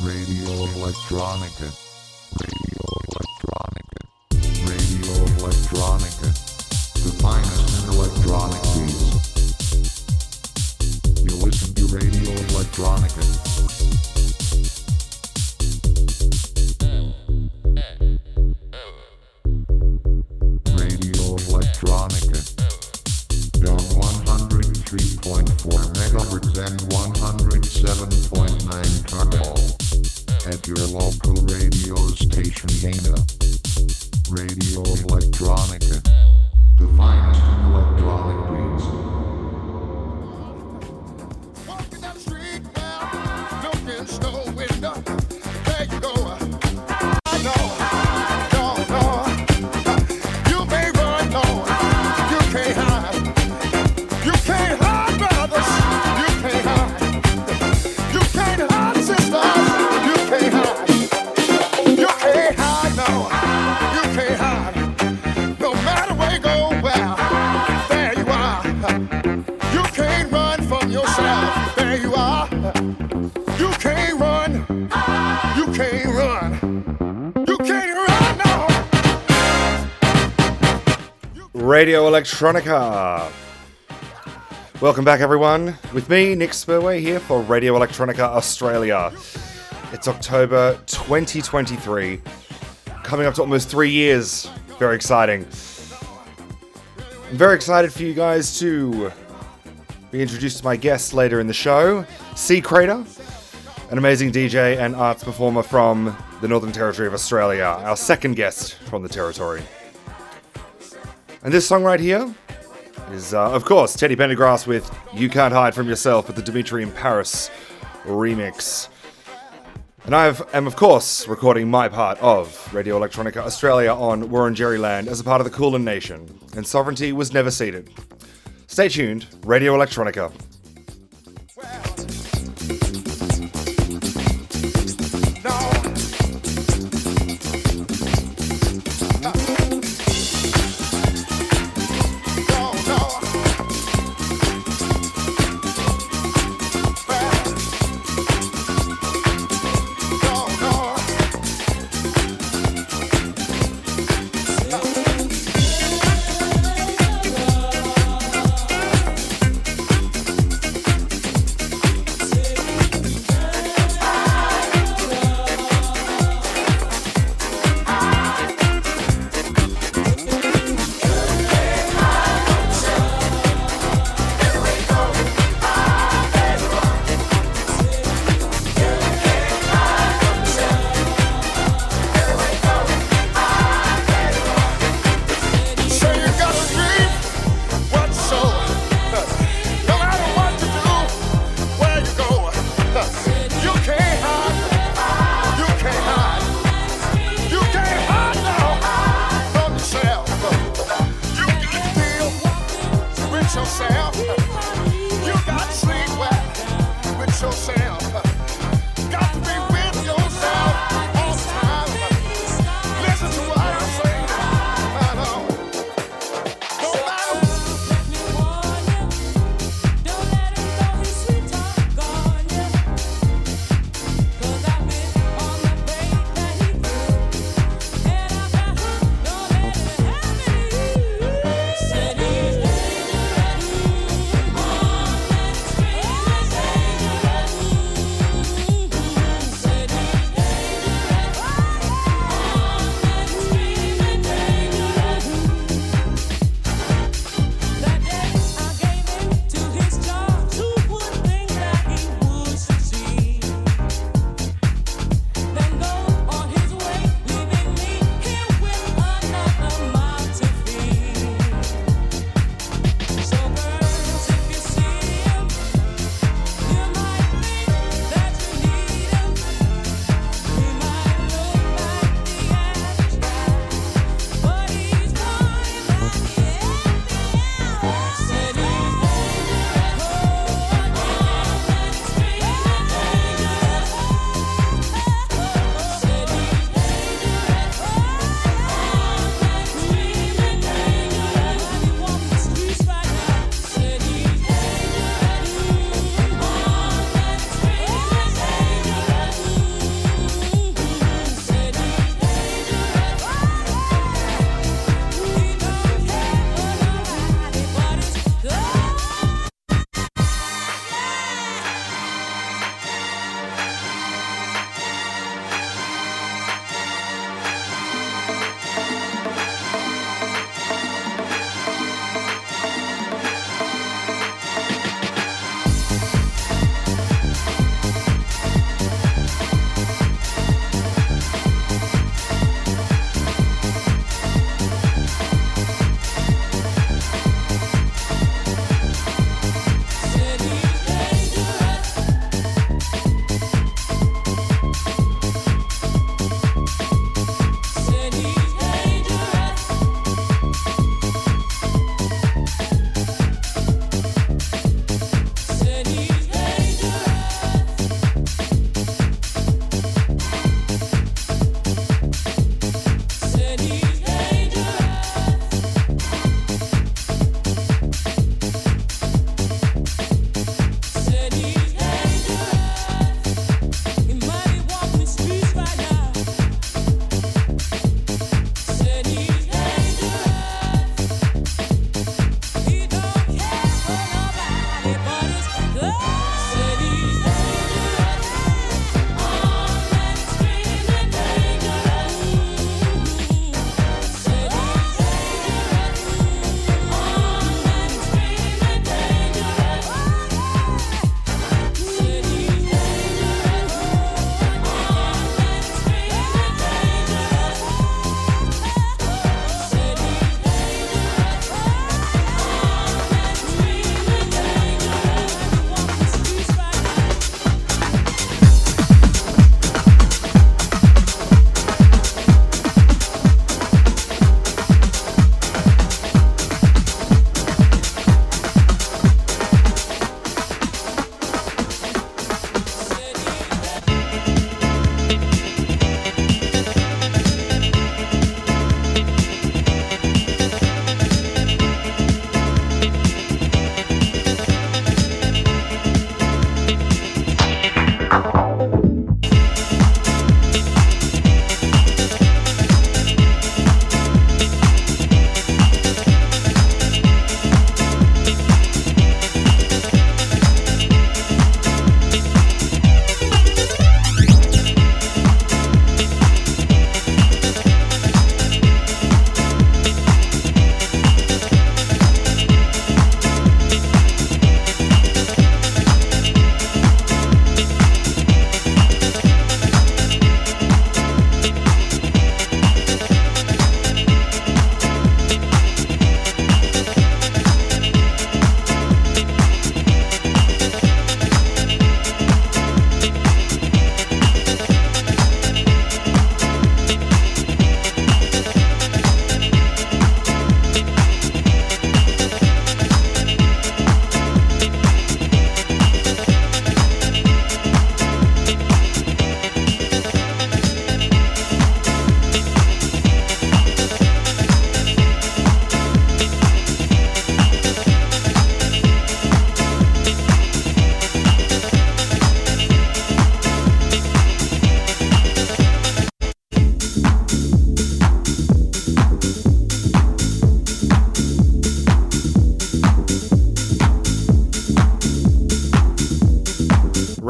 Radio Electronica. Electronica. Welcome back, everyone. With me, Nick Spurway, here for Radio Electronica Australia. It's October 2023, coming up to almost three years. Very exciting. I'm very excited for you guys to be introduced to my guest later in the show, C Crater, an amazing DJ and arts performer from the Northern Territory of Australia, our second guest from the territory. And this song right here is, uh, of course, Teddy Pendergrass with You Can't Hide From Yourself with the Dimitri in Paris remix. And I am, of course, recording my part of Radio Electronica Australia on Warren Wurundjeri land as a part of the Kulin Nation, and sovereignty was never ceded. Stay tuned, Radio Electronica.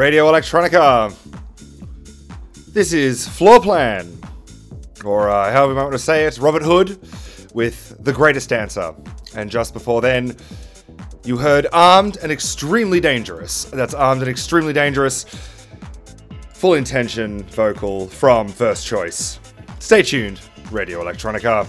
Radio Electronica. This is Floor Plan, or uh, however you might want to say it, Robert Hood with The Greatest Dancer. And just before then, you heard Armed and Extremely Dangerous. That's Armed and Extremely Dangerous, full intention vocal from First Choice. Stay tuned, Radio Electronica.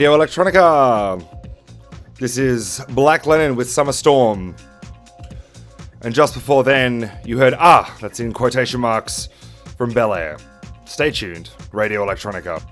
Radio Electronica. This is Black Lennon with Summer Storm. And just before then, you heard Ah, that's in quotation marks, from Bel Air. Stay tuned, Radio Electronica.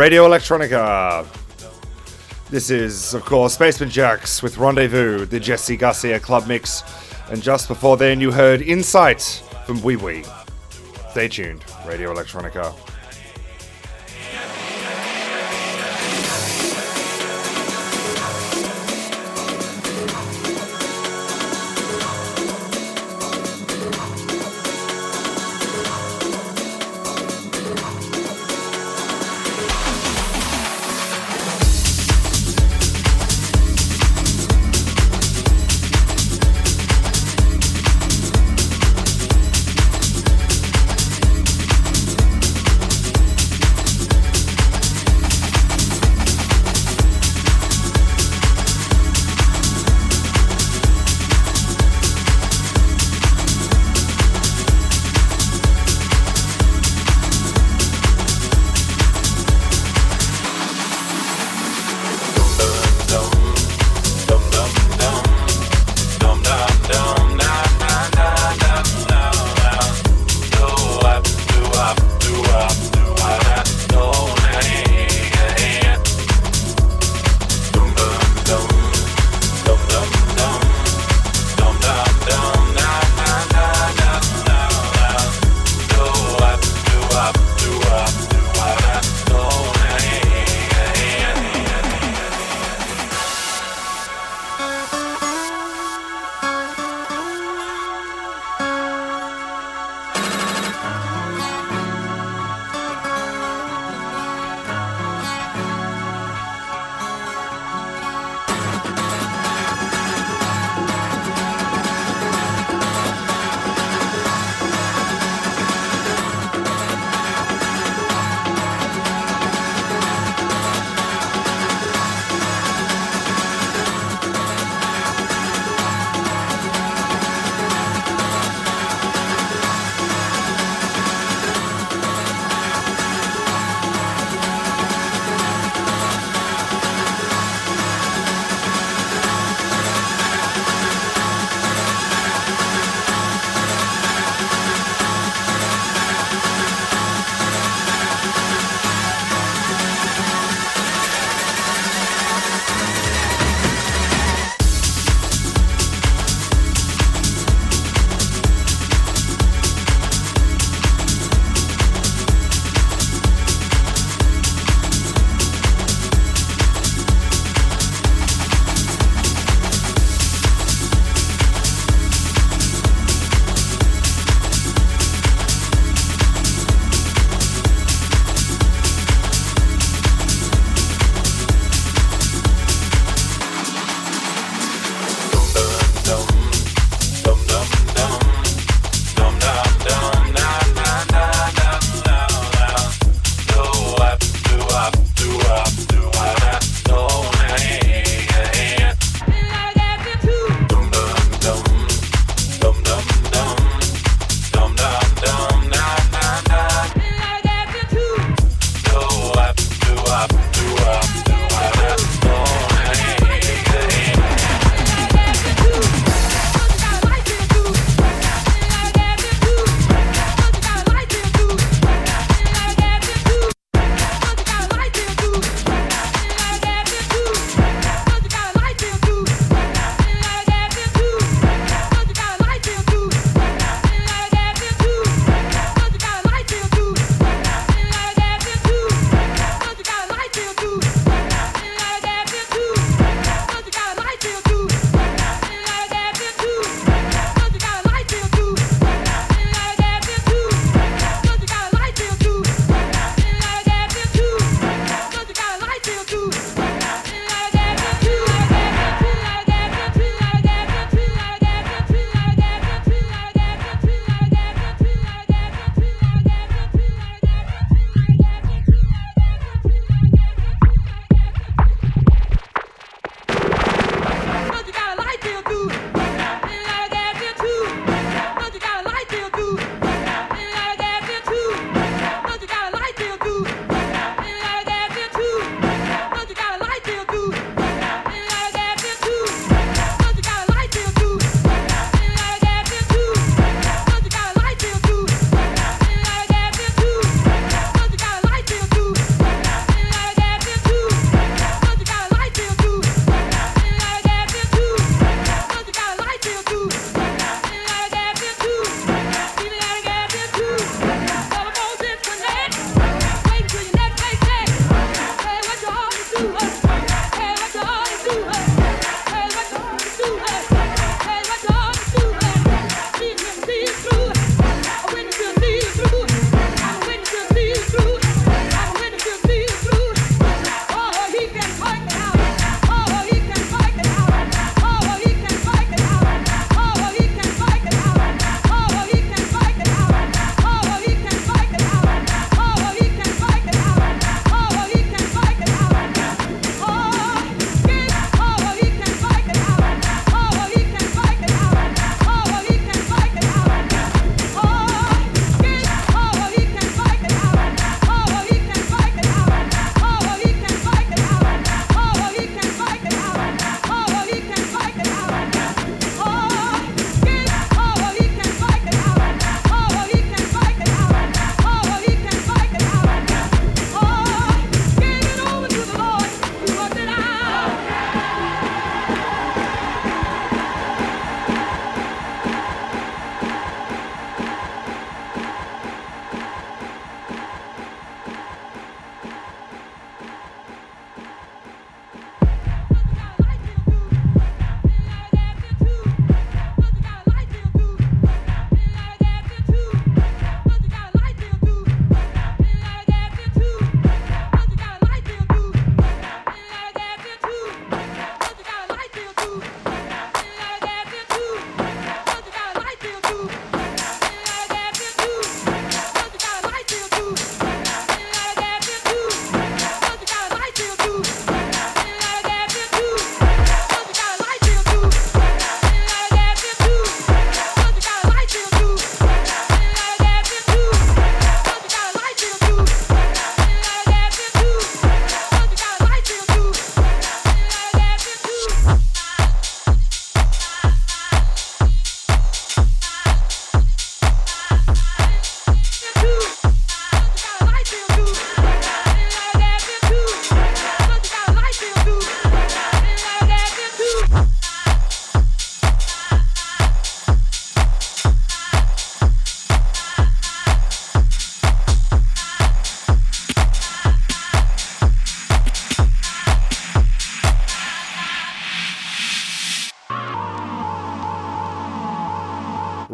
Radio Electronica. This is, of course, Basement Jaxx with Rendez-Vu, the Jesse Garcia Club Mix. And just before then, you heard Insight from Wee Wee. Stay tuned, Radio Electronica.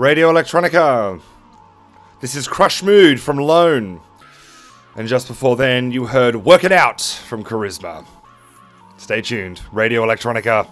Radio Electronica. This is Crush Mood from Lone. And just before then, you heard Work It Out from Charisma. Stay tuned. Radio Electronica.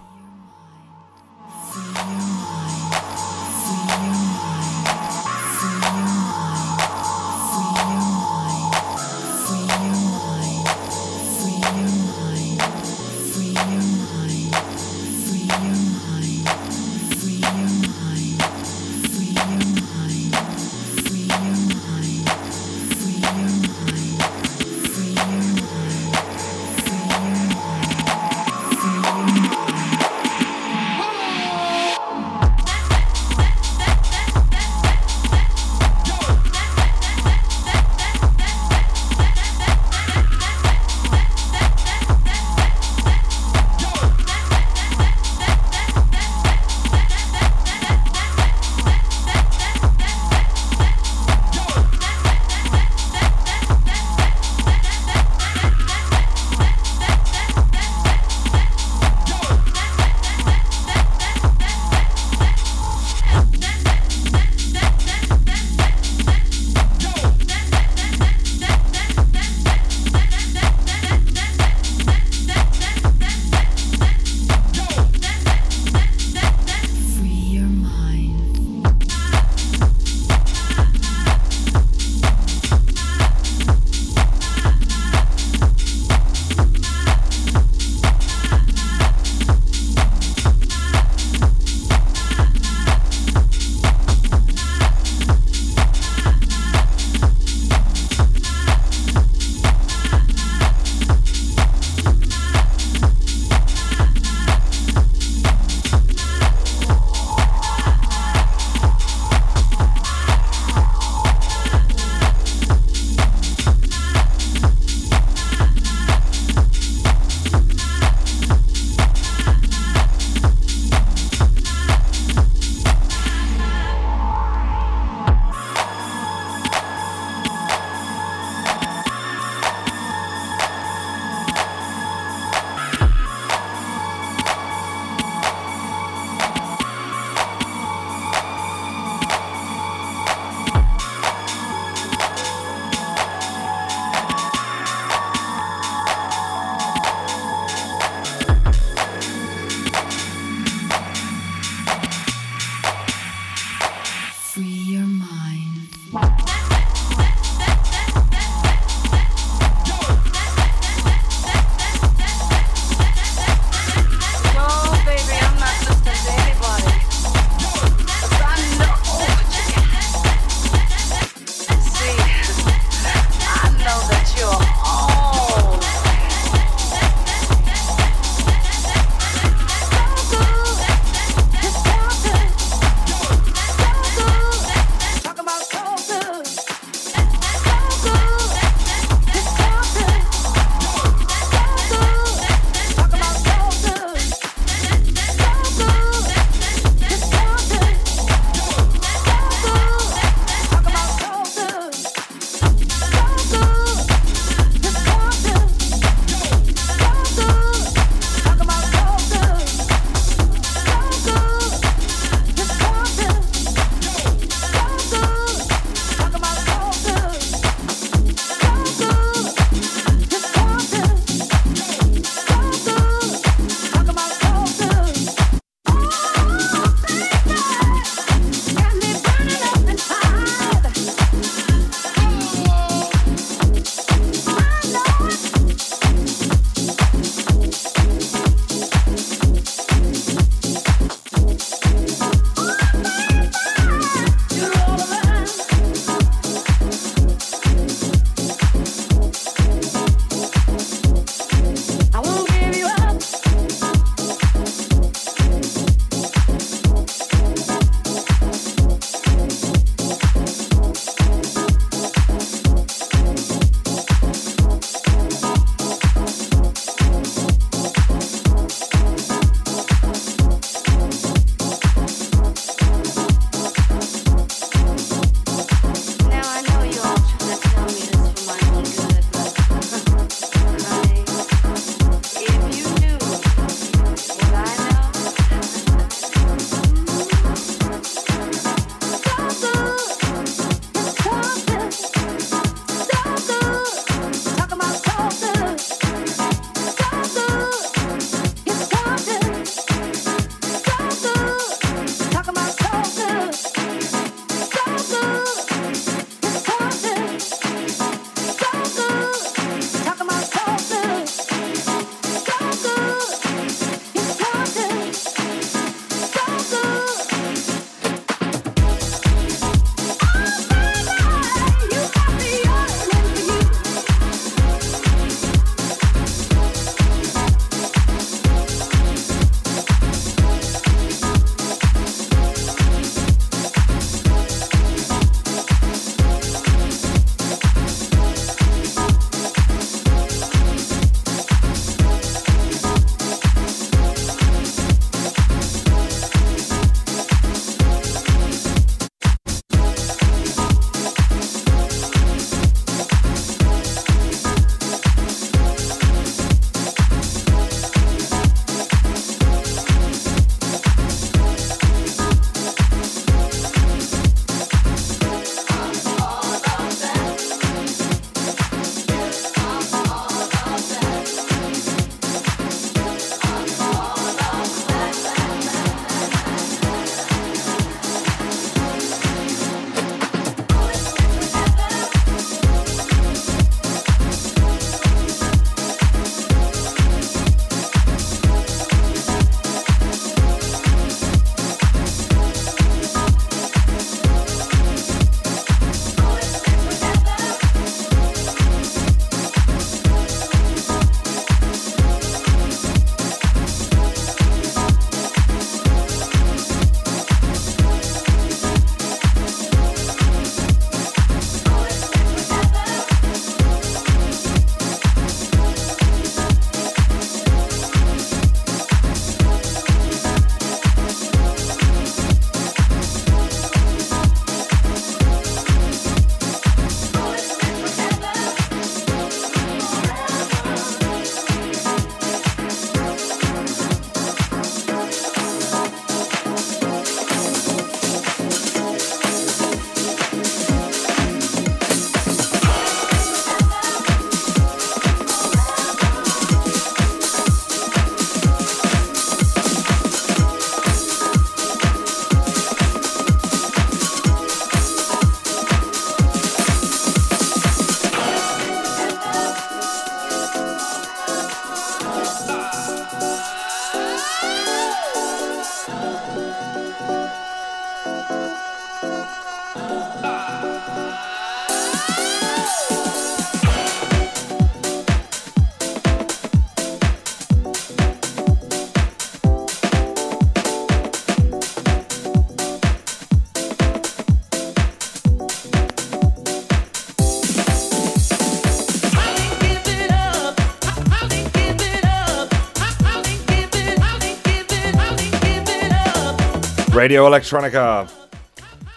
Radio Electronica.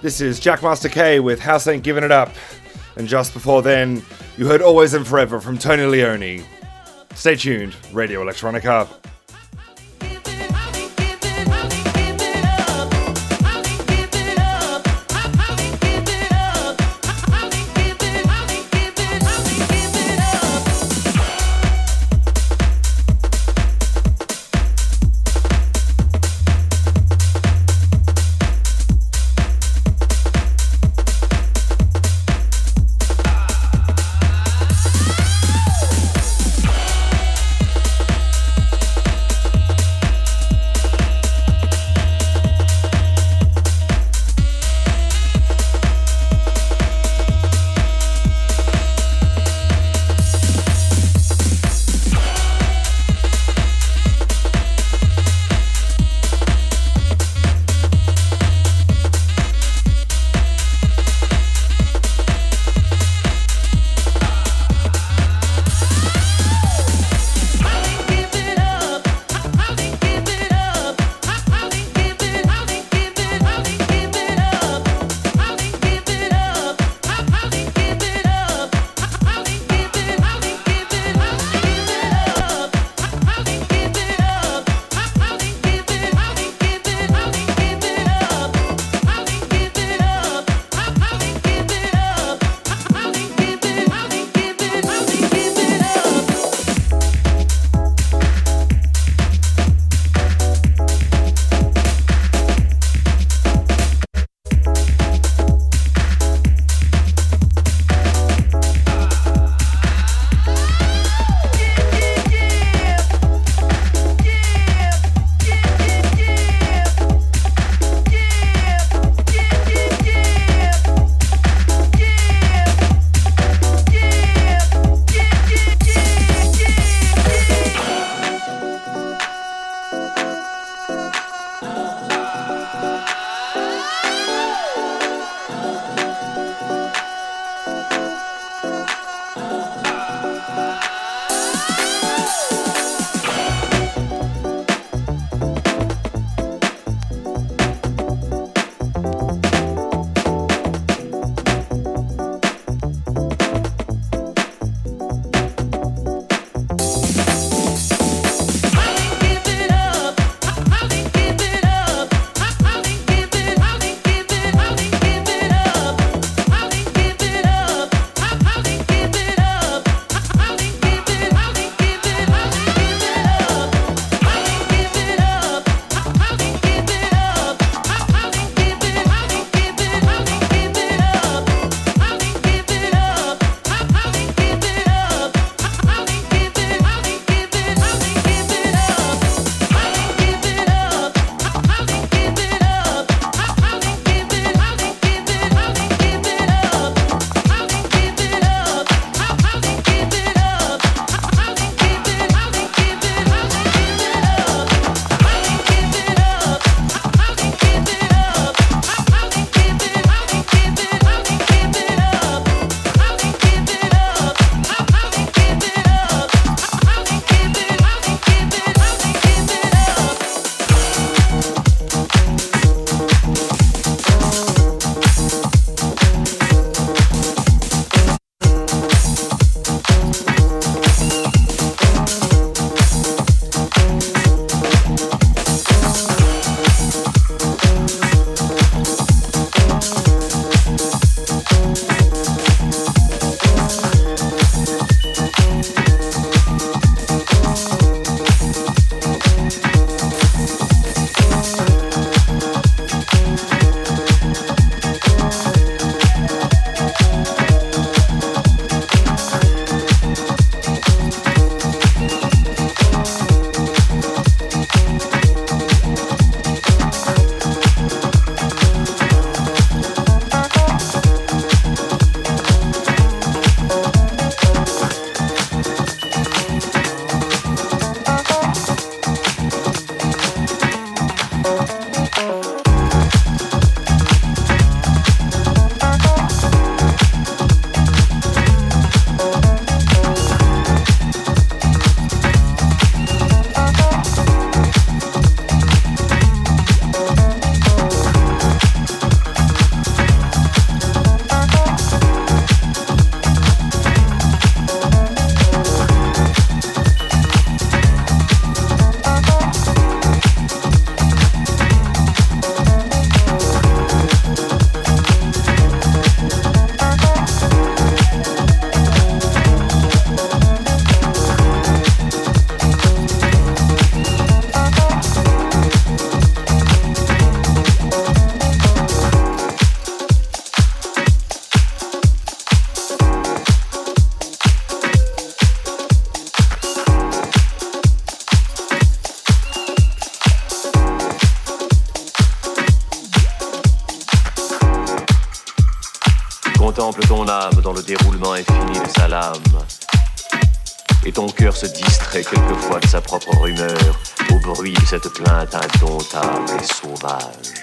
This is Jackmaster K with House Ain't Giving It Up. And just before then, you heard Always and Forever from Tony Leone. Stay tuned, Radio Electronica. roulement infini de sa lame. Et ton cœur se distrait quelquefois de sa propre rumeur au bruit de cette plainte indomptable et sauvage.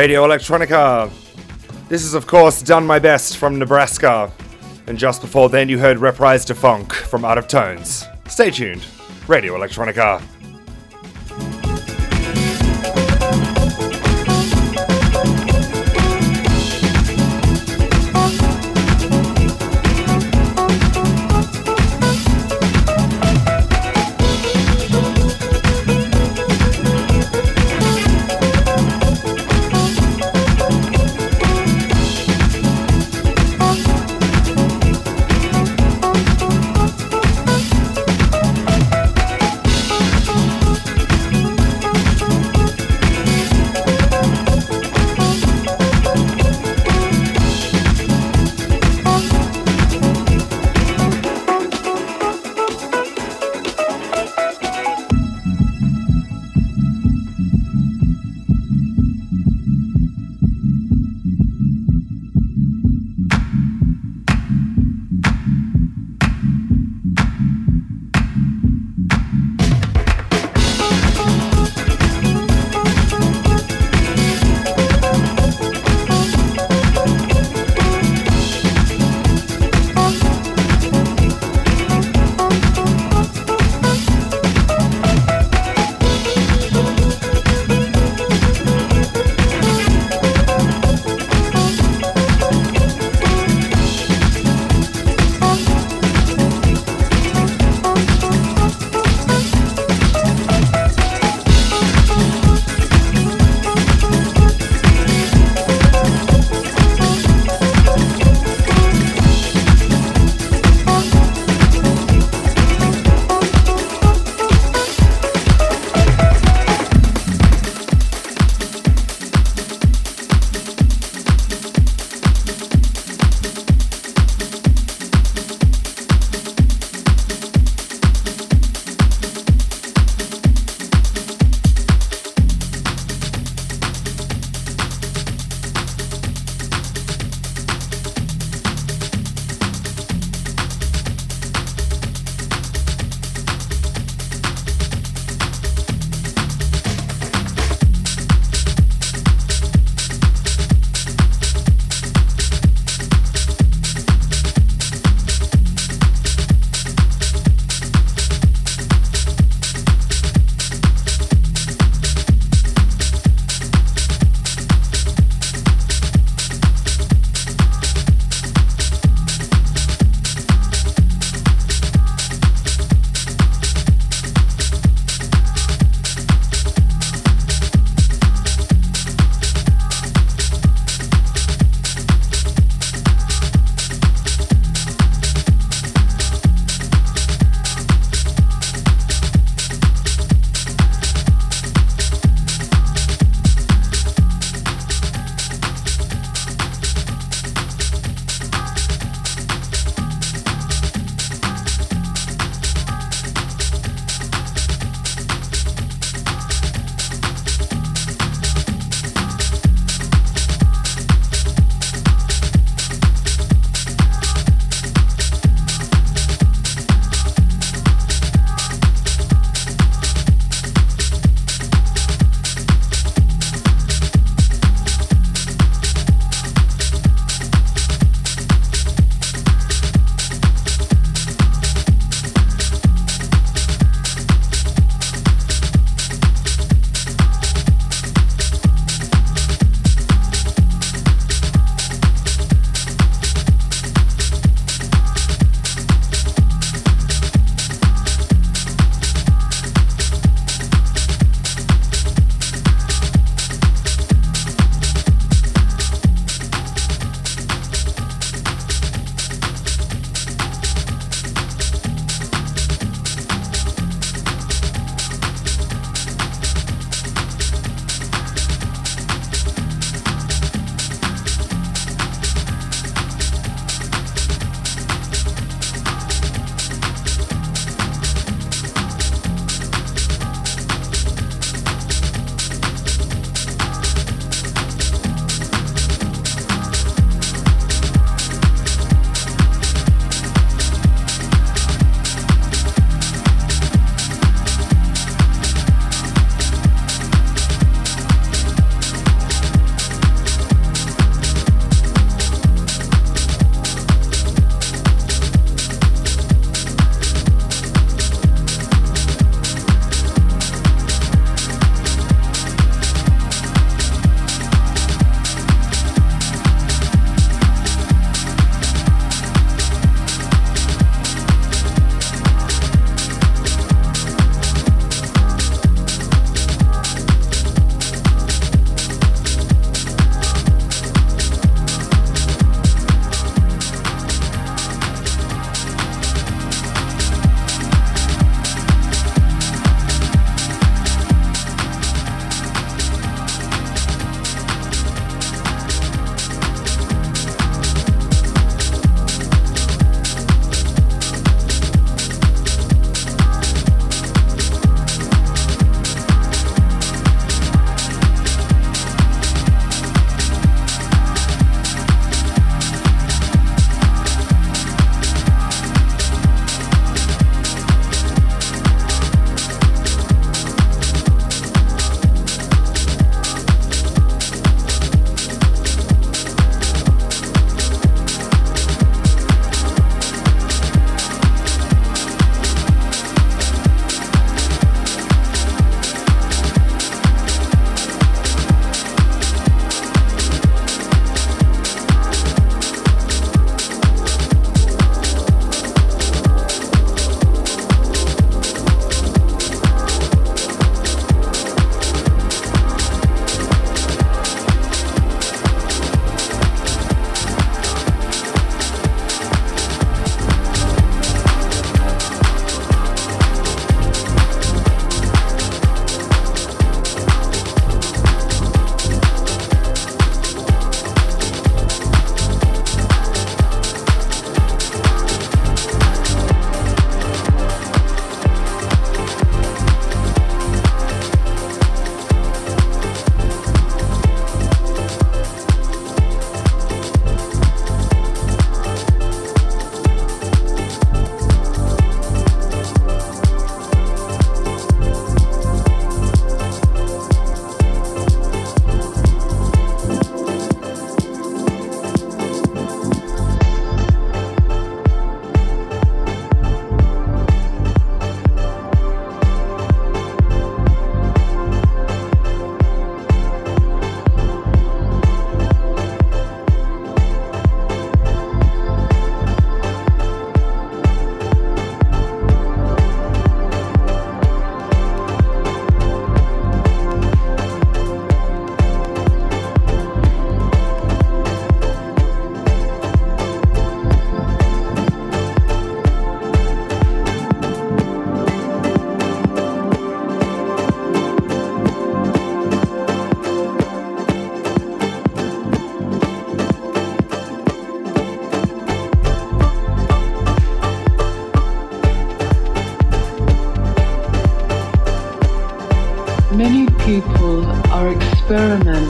Radio Electronica. This is, of course, Done My Best from Nebraska. And just before then, you heard Reprise to Funk from Out of Tones. Stay tuned. Radio Electronica.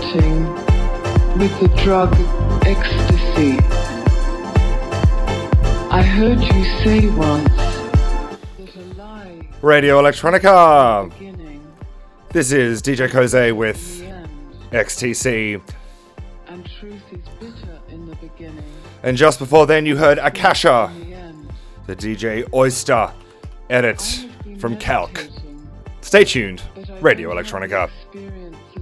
Experimenting with the drug ecstasy. I heard you say once that a lie Radio Electronica. This is DJ Koze with XTC. and truth is bitter in the beginning, And just before then, you heard Akasha, the the DJ Oyster edit from Calc. Stay tuned. Radio Electronica.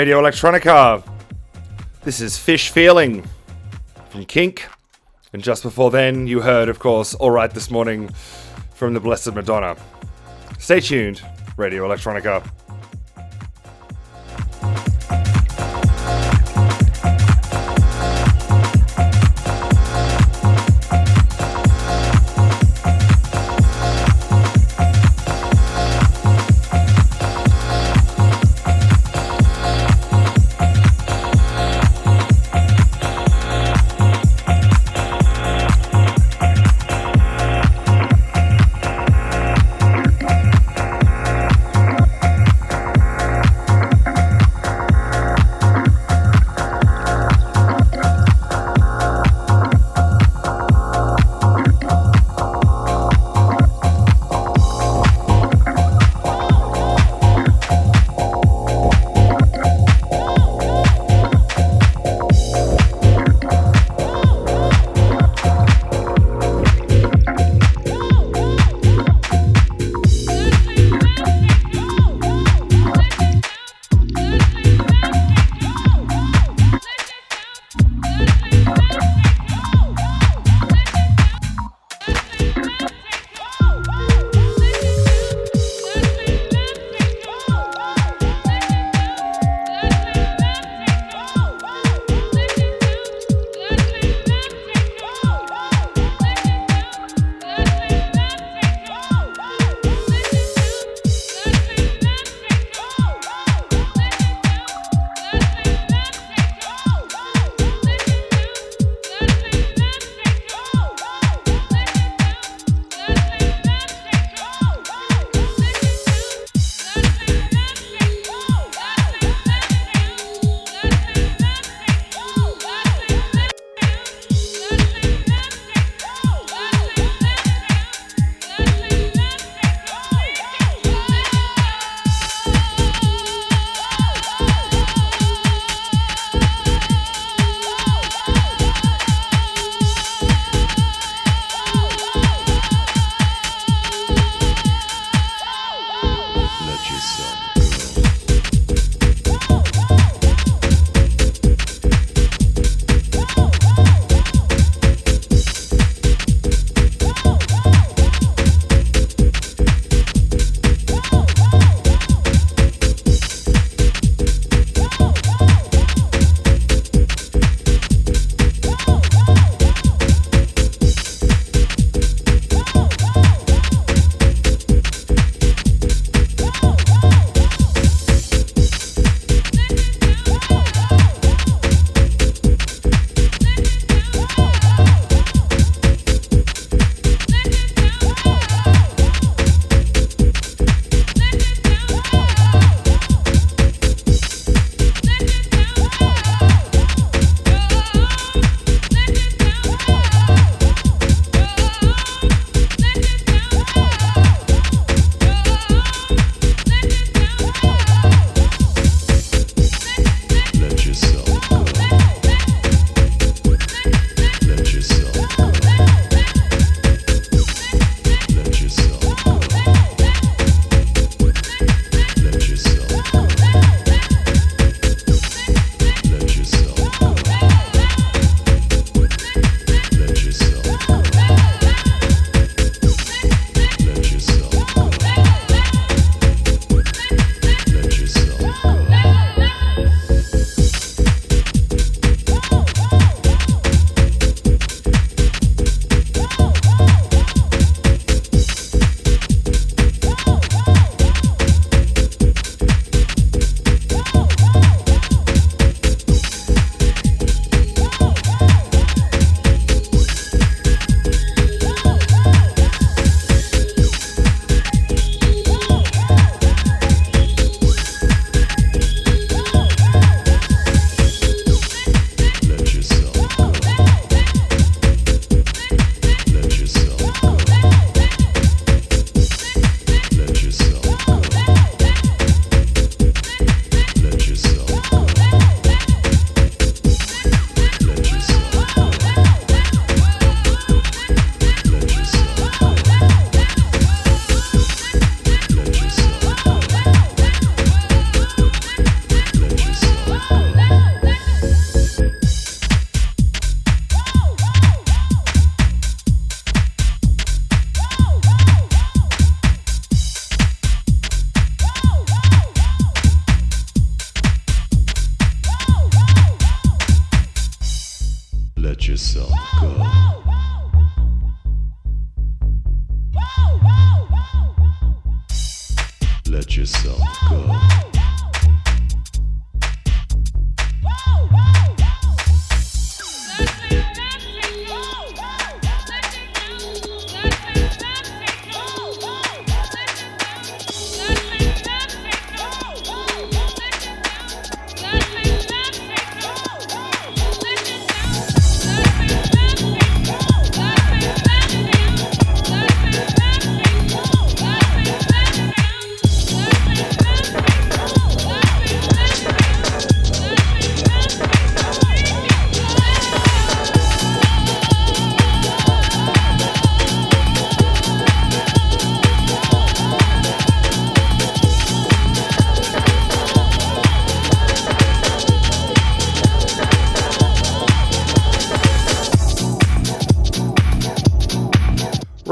Radio Electronica. This is Fish Feeling from Kink. And just before then, you heard, of course, All Right This Morning from the Blessed Madonna. Stay tuned, Radio Electronica.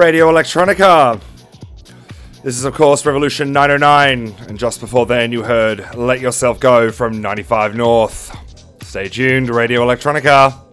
Radio Electronica. This is, of course, Revolution 909, and just before then, you heard Let Yourself Go from 95 North. Stay tuned, Radio Electronica.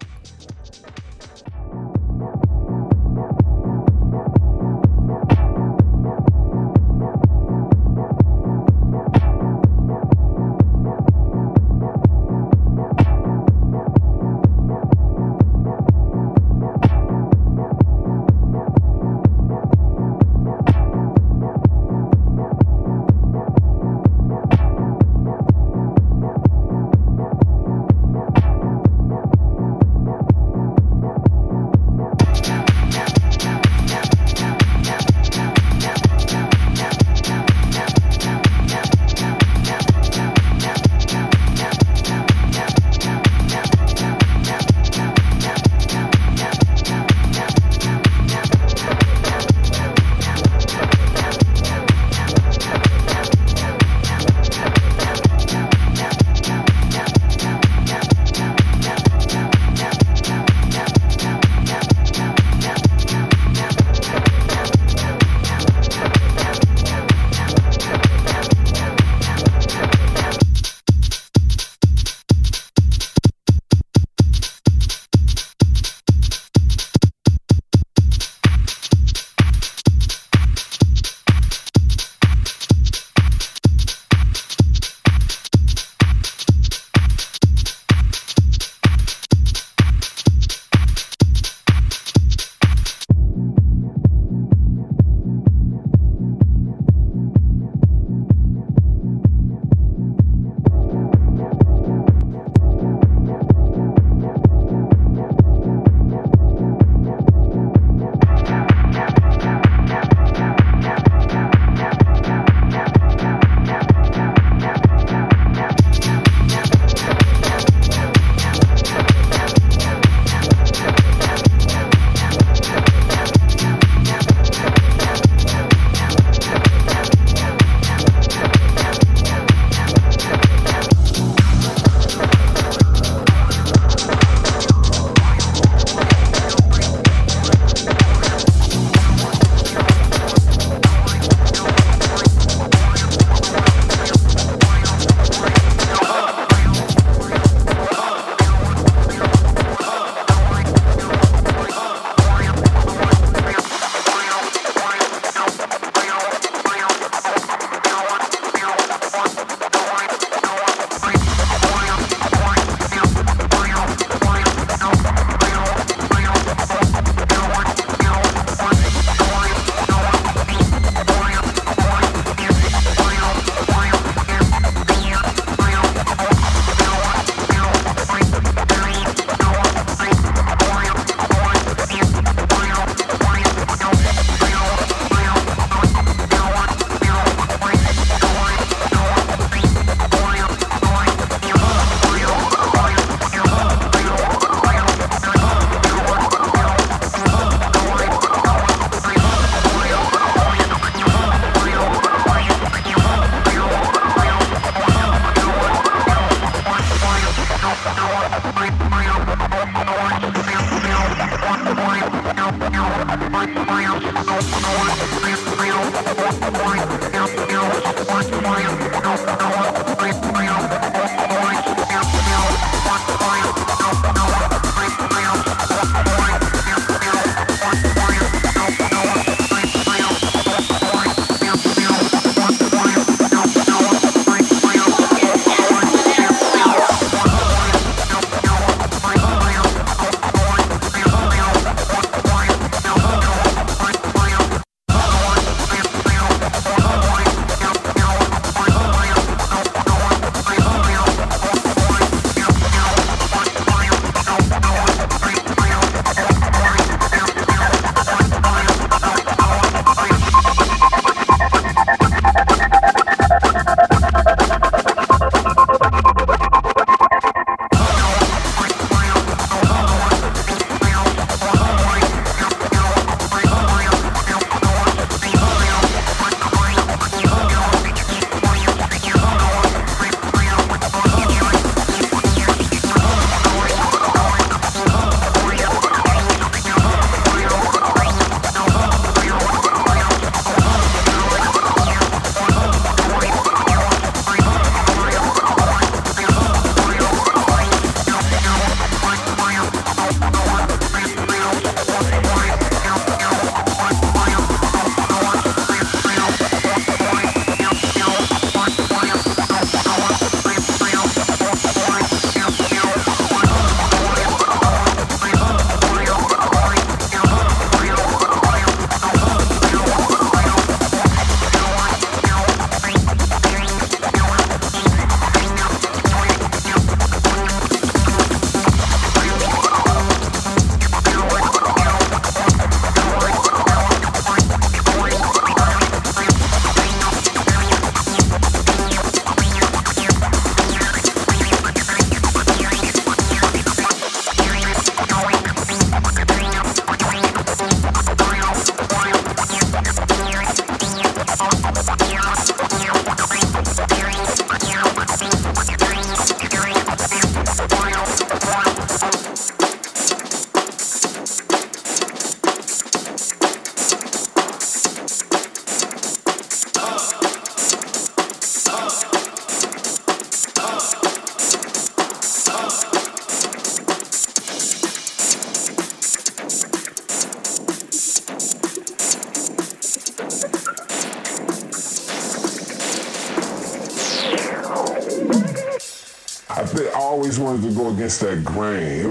That grain.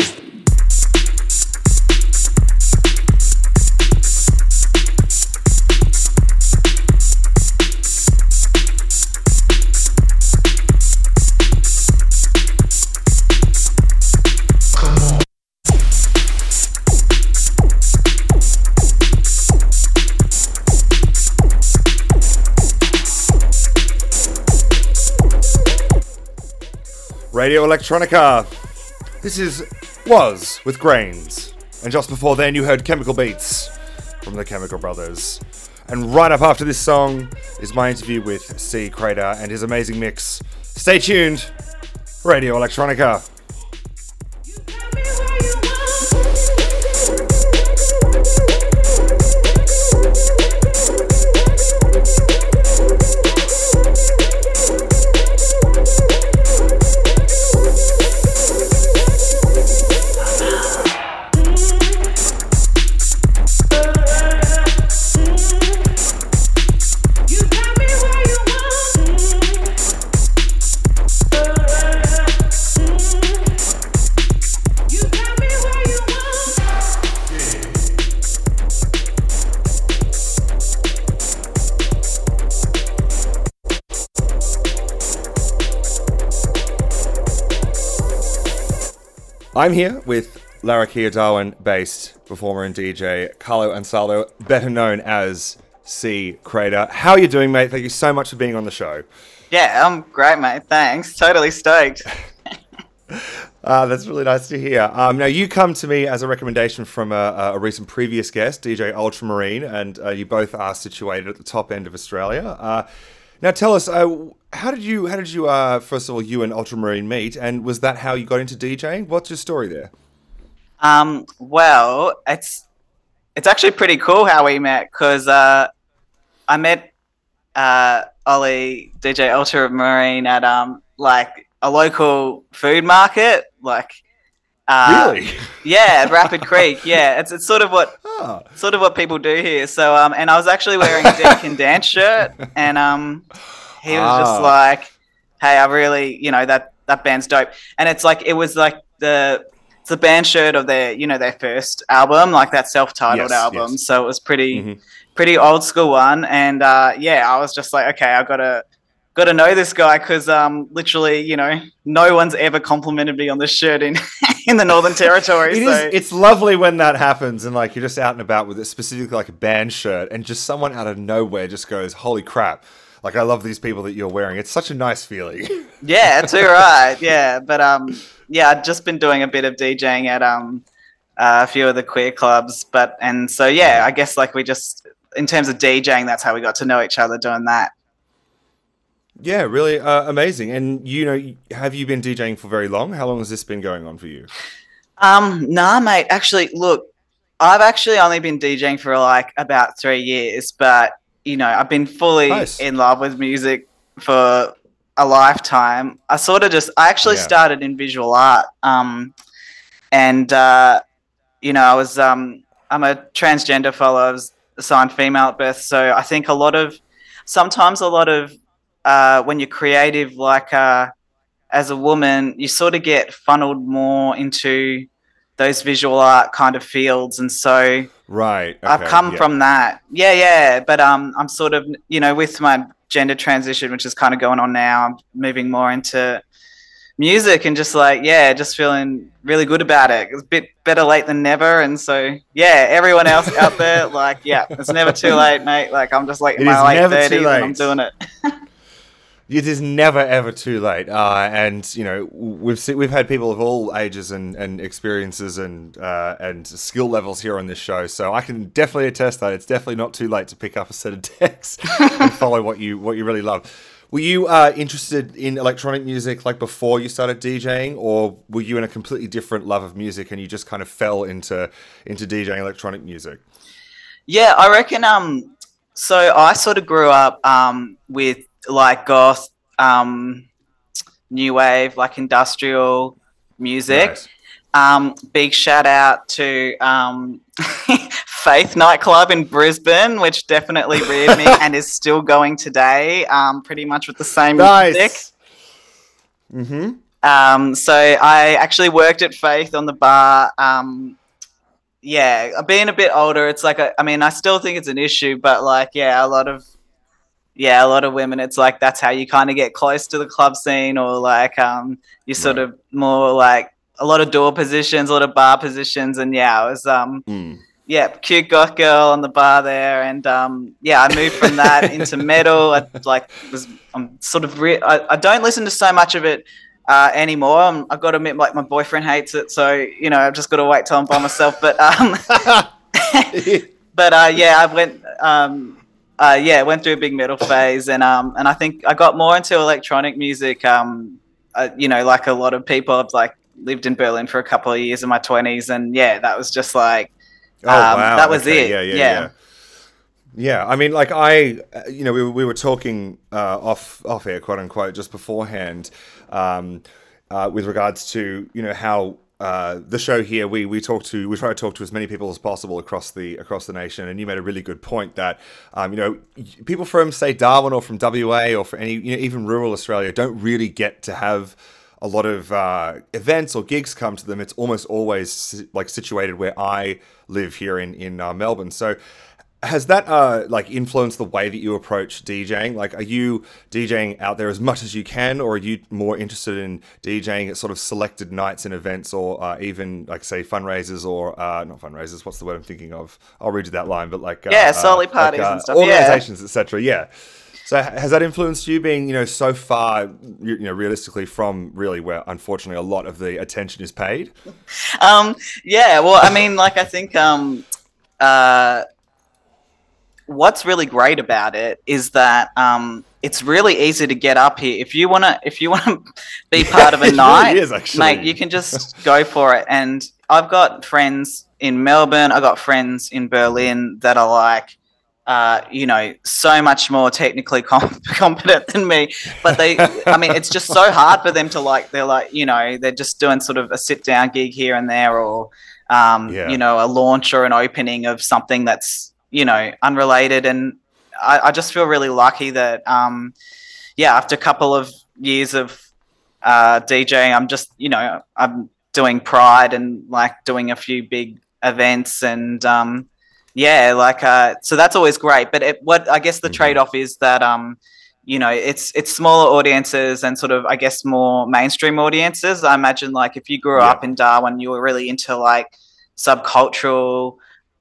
Radio Electronica. This is Was with Grains. And just before then, you heard Chemical Beats from the Chemical Brothers. And right up after this song is my interview with C. Crater and his amazing mix. Stay tuned. Radio Electronica. I'm here with Larrakia Darwin based performer and DJ Carlo Ansaldo, better known as C Crater. How are you doing, mate? Thank you so much for being on the show. Yeah, I'm great, mate. Thanks. Totally stoked. Uh, that's really nice to hear. Um, now, you come to me as a recommendation from a, a recent previous guest, DJ Ultramarine, and uh, you both are situated at the top end of Australia. Uh, now, tell us, uh, how did you, how did you, uh, first of all, you and Ultramarine meet, and was that how you got into DJing? What's your story there? Um, well, it's it's actually pretty cool how we met because uh, I met uh, Ollie DJ Ultramarine at um like a local food market, like uh, really? yeah, Rapid Creek. Yeah, it's it's sort of what Ah, sort of what people do here. So um, and I was actually wearing a Dead Can Dance shirt, and um, he was Ah. just like, "Hey, I really, you know, that that band's dope." And it's like it was like the it's the band shirt of their, you know, their first album, like that self-titled Yes, album. yes. So it was pretty Mhm. pretty old school one, and uh, yeah, I was just like, okay, I gotta. Got to know this guy because, um, literally, you know, no one's ever complimented me on this shirt in in the Northern Territory. It so is. It's lovely when that happens, and like you're just out and about with it, specifically like a band shirt, and just someone out of nowhere just goes, "Holy crap!" Like I love these people that you're wearing. It's such a nice feeling. Yeah, it's all right. Yeah, but um, yeah, I'd just been doing a bit of DJing at um uh, a few of the queer clubs, but and so yeah, I guess like we just in terms of DJing, that's how we got to know each other doing that. Yeah, really uh, amazing. And you know, have you been DJing for very long? How long has this been going on for you? Um, nah, mate. Actually, look, I've actually only been DJing for like about three years, but you know, I've been fully Nice. in love with music for a lifetime. I sort of just, I actually Yeah. started in visual art, um, and uh, you know, I was, um, I'm a transgender fellow. I was assigned female at birth, so I think a lot of, sometimes a lot of, uh, when you're creative, like uh, as a woman, you sort of get funneled more into those visual art kind of fields, and so Right. I've come yeah. from that. Yeah, yeah. But um, I'm sort of, you know, with my gender transition, which is kind of going on now, I'm moving more into music and just like, yeah, just feeling really good about it. It's a bit better late than never. And so, yeah, everyone else out there, like, yeah, it's never too late, mate. Like, I'm just like in It my late 30s too and I'm doing it. It is never ever too late, uh, and you know we've se- we've had people of all ages and, and experiences and uh, and skill levels here on this show, so I can definitely attest that it's definitely not too late to pick up a set of decks and follow what you what you really love. Were you uh, interested in electronic music like before you started DJing, or were you in a completely different love of music and you just kind of fell into into DJing electronic music? Yeah, I reckon. Um, so I sort of grew up um with like goth, um, new wave, like industrial music. Right. Um, big shout out to um, Faith nightclub in Brisbane, which definitely reared me and is still going today. Um, pretty much with the same music. Nice. Mm-hmm. Um, so I actually worked at Faith on the bar. Um, yeah, being a bit older, it's like a, I mean, I still think it's an issue, but like, yeah, a lot of yeah, a lot of women, it's like that's how you kind of get close to the club scene, or like um, you sort of more like a lot of door positions, a lot of bar positions, and yeah, I was um, Mm. yeah, cute goth girl on the bar there, and um, yeah, I moved from that into metal. I like was I'm sort of re- I, I don't listen to so much of it uh, anymore. I'm, I've got to admit, like my boyfriend hates it, so you know I've just got to wait till I'm by myself. But um, but uh, yeah, I went um, uh, yeah, went through a big metal phase, and um, and I think I got more into electronic music. Um, uh, you know, like a lot of people, I've like lived in Berlin for a couple of years in my twenties, and yeah, that was just like Oh Um, wow, that was okay. it, Yeah, yeah, yeah. yeah. Yeah, I mean, like I, you know, we, were- we were talking uh, off off air, quote unquote, just beforehand, um, uh, with regards to you know how uh, the show here we we talk to we try to talk to as many people as possible across the across the nation, and you made a really good point that um, you know people from say Darwin or from WA or for any you know even rural Australia don't really get to have a lot of uh, events or gigs come to them. It's almost always like situated where I live here in in uh, Melbourne. So has that uh, like influenced the way that you approach DJing? Like, are you DJing out there as much as you can, or are you more interested in DJing at sort of selected nights and events, or uh, even like say fundraisers or uh, not fundraisers? What's the word I'm thinking of? I'll read you that line, but like uh, Yeah, uh, solely parties like, uh, and stuff, yeah. organizations, etc. Yeah. So has that influenced you being, you know, so far, you, you know, realistically from really where unfortunately a lot of the attention is paid? um yeah well i mean like i think um uh what's really great about it is that um it's really easy to get up here if you want to if you want to be part of a really night is, actually. mate you can just go for it and i've got friends in melbourne i've got friends in berlin that are like uh, you know, so much more technically com- competent than me. But they, I mean, it's just so hard for them to like. They're like, you know, they're just doing sort of a sit down gig here and there, or um, Yeah. you know, a launch or an opening of something that's you know unrelated. And I, I just feel really lucky that, um, yeah, after a couple of years of uh, DJing, I'm just, you know, I'm doing Pride and like doing a few big events and. Um, yeah like uh so that's always great but it, what i guess the Mhm. trade-off is that um you know it's it's smaller audiences and sort of i guess more mainstream audiences i imagine like if you grew Yeah. up in darwin you were really into like subcultural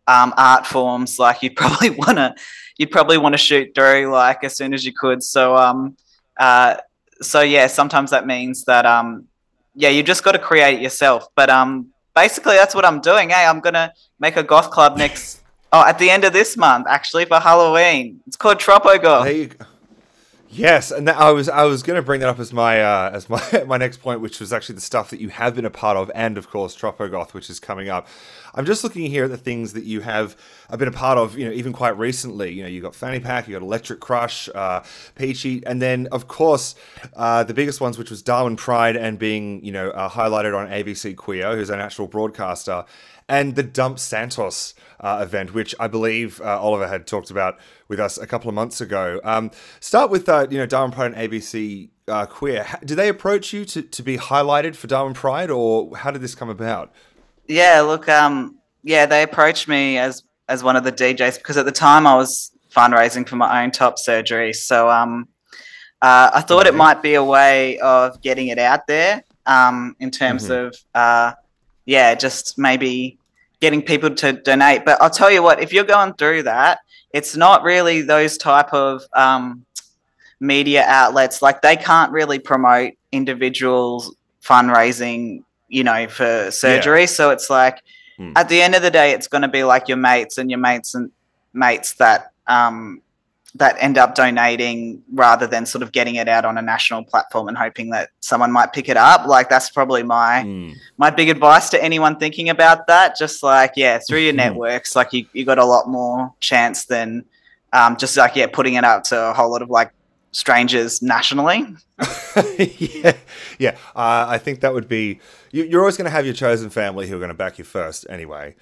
um, art forms like you'd probably want to you'd probably want to shoot through like as soon as you could. So um uh so yeah sometimes that means that um yeah you just got to create it yourself. But um basically that's what i'm doing hey i'm gonna make a goth club next oh at the end of this month actually for halloween. It's called tropo goth There you go. Yes, and that, I was I was going to bring that up as my uh, as my my next point, which was actually the stuff that you have been a part of, and of course Tropogoth, which is coming up. I'm just looking here at the things that you have uh, been a part of, you know, even quite recently. You know, you got Fanny Pack, you got Electric Crush, uh, Peachy, and then of course uh, the biggest ones, which was Darwin Pride, and being you know uh, highlighted on ABC Queer, who's an actual broadcaster, and the Dump Santos uh, event, which I believe uh, Oliver had talked about with us a couple of months ago. Um, start with uh, you know Darwin Pride and ABC uh, Queer. Did they approach you to, to be highlighted for Darwin Pride, or how did this come about? yeah look um yeah they approached me as as one of the djs because at the time i was fundraising for my own top surgery so um uh, i thought it might be a way of getting it out there um in terms Mhm. of uh yeah just maybe getting people to donate. But i'll tell you what if you're going through that it's not really those type of um media outlets. Like they can't really promote individuals fundraising you know for surgery. So it's like Hmm. at the end of the day it's going to be like your mates and your mates and mates that um that end up donating rather than sort of getting it out on a national platform and hoping that someone might pick it up like that's probably my Mm. my big advice to anyone thinking about that just like yeah through your Mhm. networks like you, you got a lot more chance than um, just like yeah putting it out to a whole lot of like strangers nationally yeah, yeah. Uh, I think that would be. You, you're always going to have your chosen family who are going to back you first, anyway.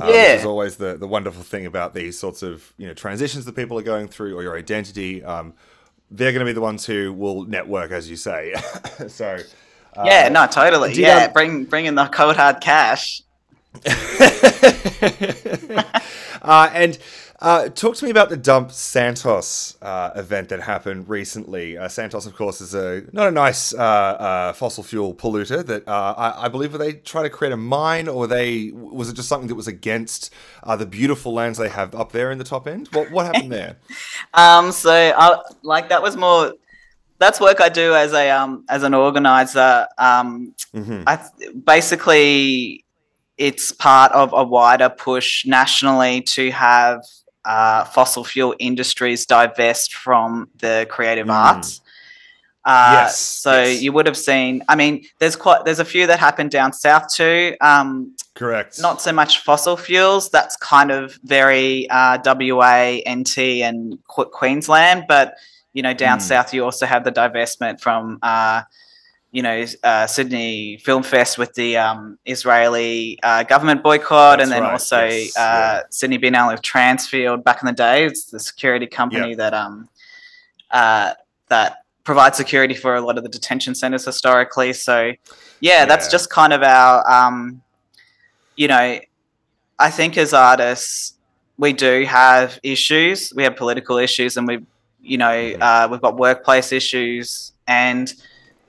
Uh, Yeah. Which is always the, the wonderful thing about these sorts of you know transitions that people are going through, or your identity. Um, they're going to be the ones who will network, as you say. so, yeah, no, totally. Yeah, um, bring bring in the cold hard cash. uh, and uh, talk to me about the Dump Santos uh, event that happened recently. Uh, Santos, of course, is a not a nice uh, uh, fossil fuel polluter. That uh, I, I believe were they try to create a mine, or they was it just something that was against uh, the beautiful lands they have up there in the top end? What what happened there? Um, so I like that was more. That's work I do as a um as an organizer. Um, Mhm. I th- basically it's part of a wider push nationally to have uh, fossil fuel industries divest from the creative arts. Uh, Yes, So yes. you would have seen. I mean, there's quite there's a few that happened down south too. Um, Correct. not so much fossil fuels. That's kind of very uh, WA, NT, and Queensland. But you know, down Mm. south, you also have the divestment from uh, you know uh, Sydney Film Fest with the um, Israeli uh, government boycott, That's and then right, also yes, uh, yeah. Sydney Biennale of Transfield back in the day. It's the security company Yeah. that um uh, that provides security for a lot of the detention centers historically. So yeah, that's just kind of our um, you know, I think as artists, we do have issues. We have political issues, and we, you know, Mhm. uh, we've got workplace issues, and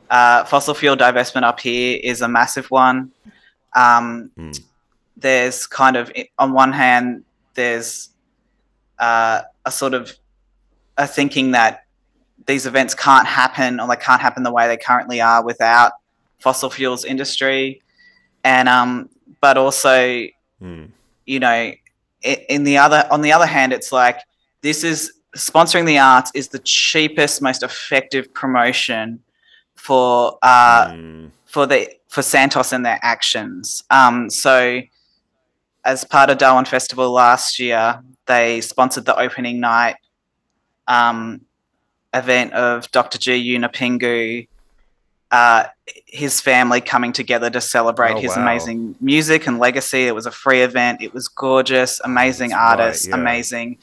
uh, fossil fuel divestment up here is a massive one. Um, Mm. There's kind of, on one hand, there's uh, a sort of a thinking that these events can't happen or they can't happen the way they currently are without fossil fuels industry, and um, but also Mm. you know, i- in the other on the other hand, it's like this is sponsoring the arts is the cheapest, most effective promotion for uh, Mm. for the for Santos and their actions. Um, so, as part of Darwin Festival last year, they sponsored the opening night um, event of Dr. G Yunupingu. Uh, his family coming together to celebrate Oh, his wow. amazing music and legacy. It was a free event. It was gorgeous, amazing That's right, artists, yeah. amazing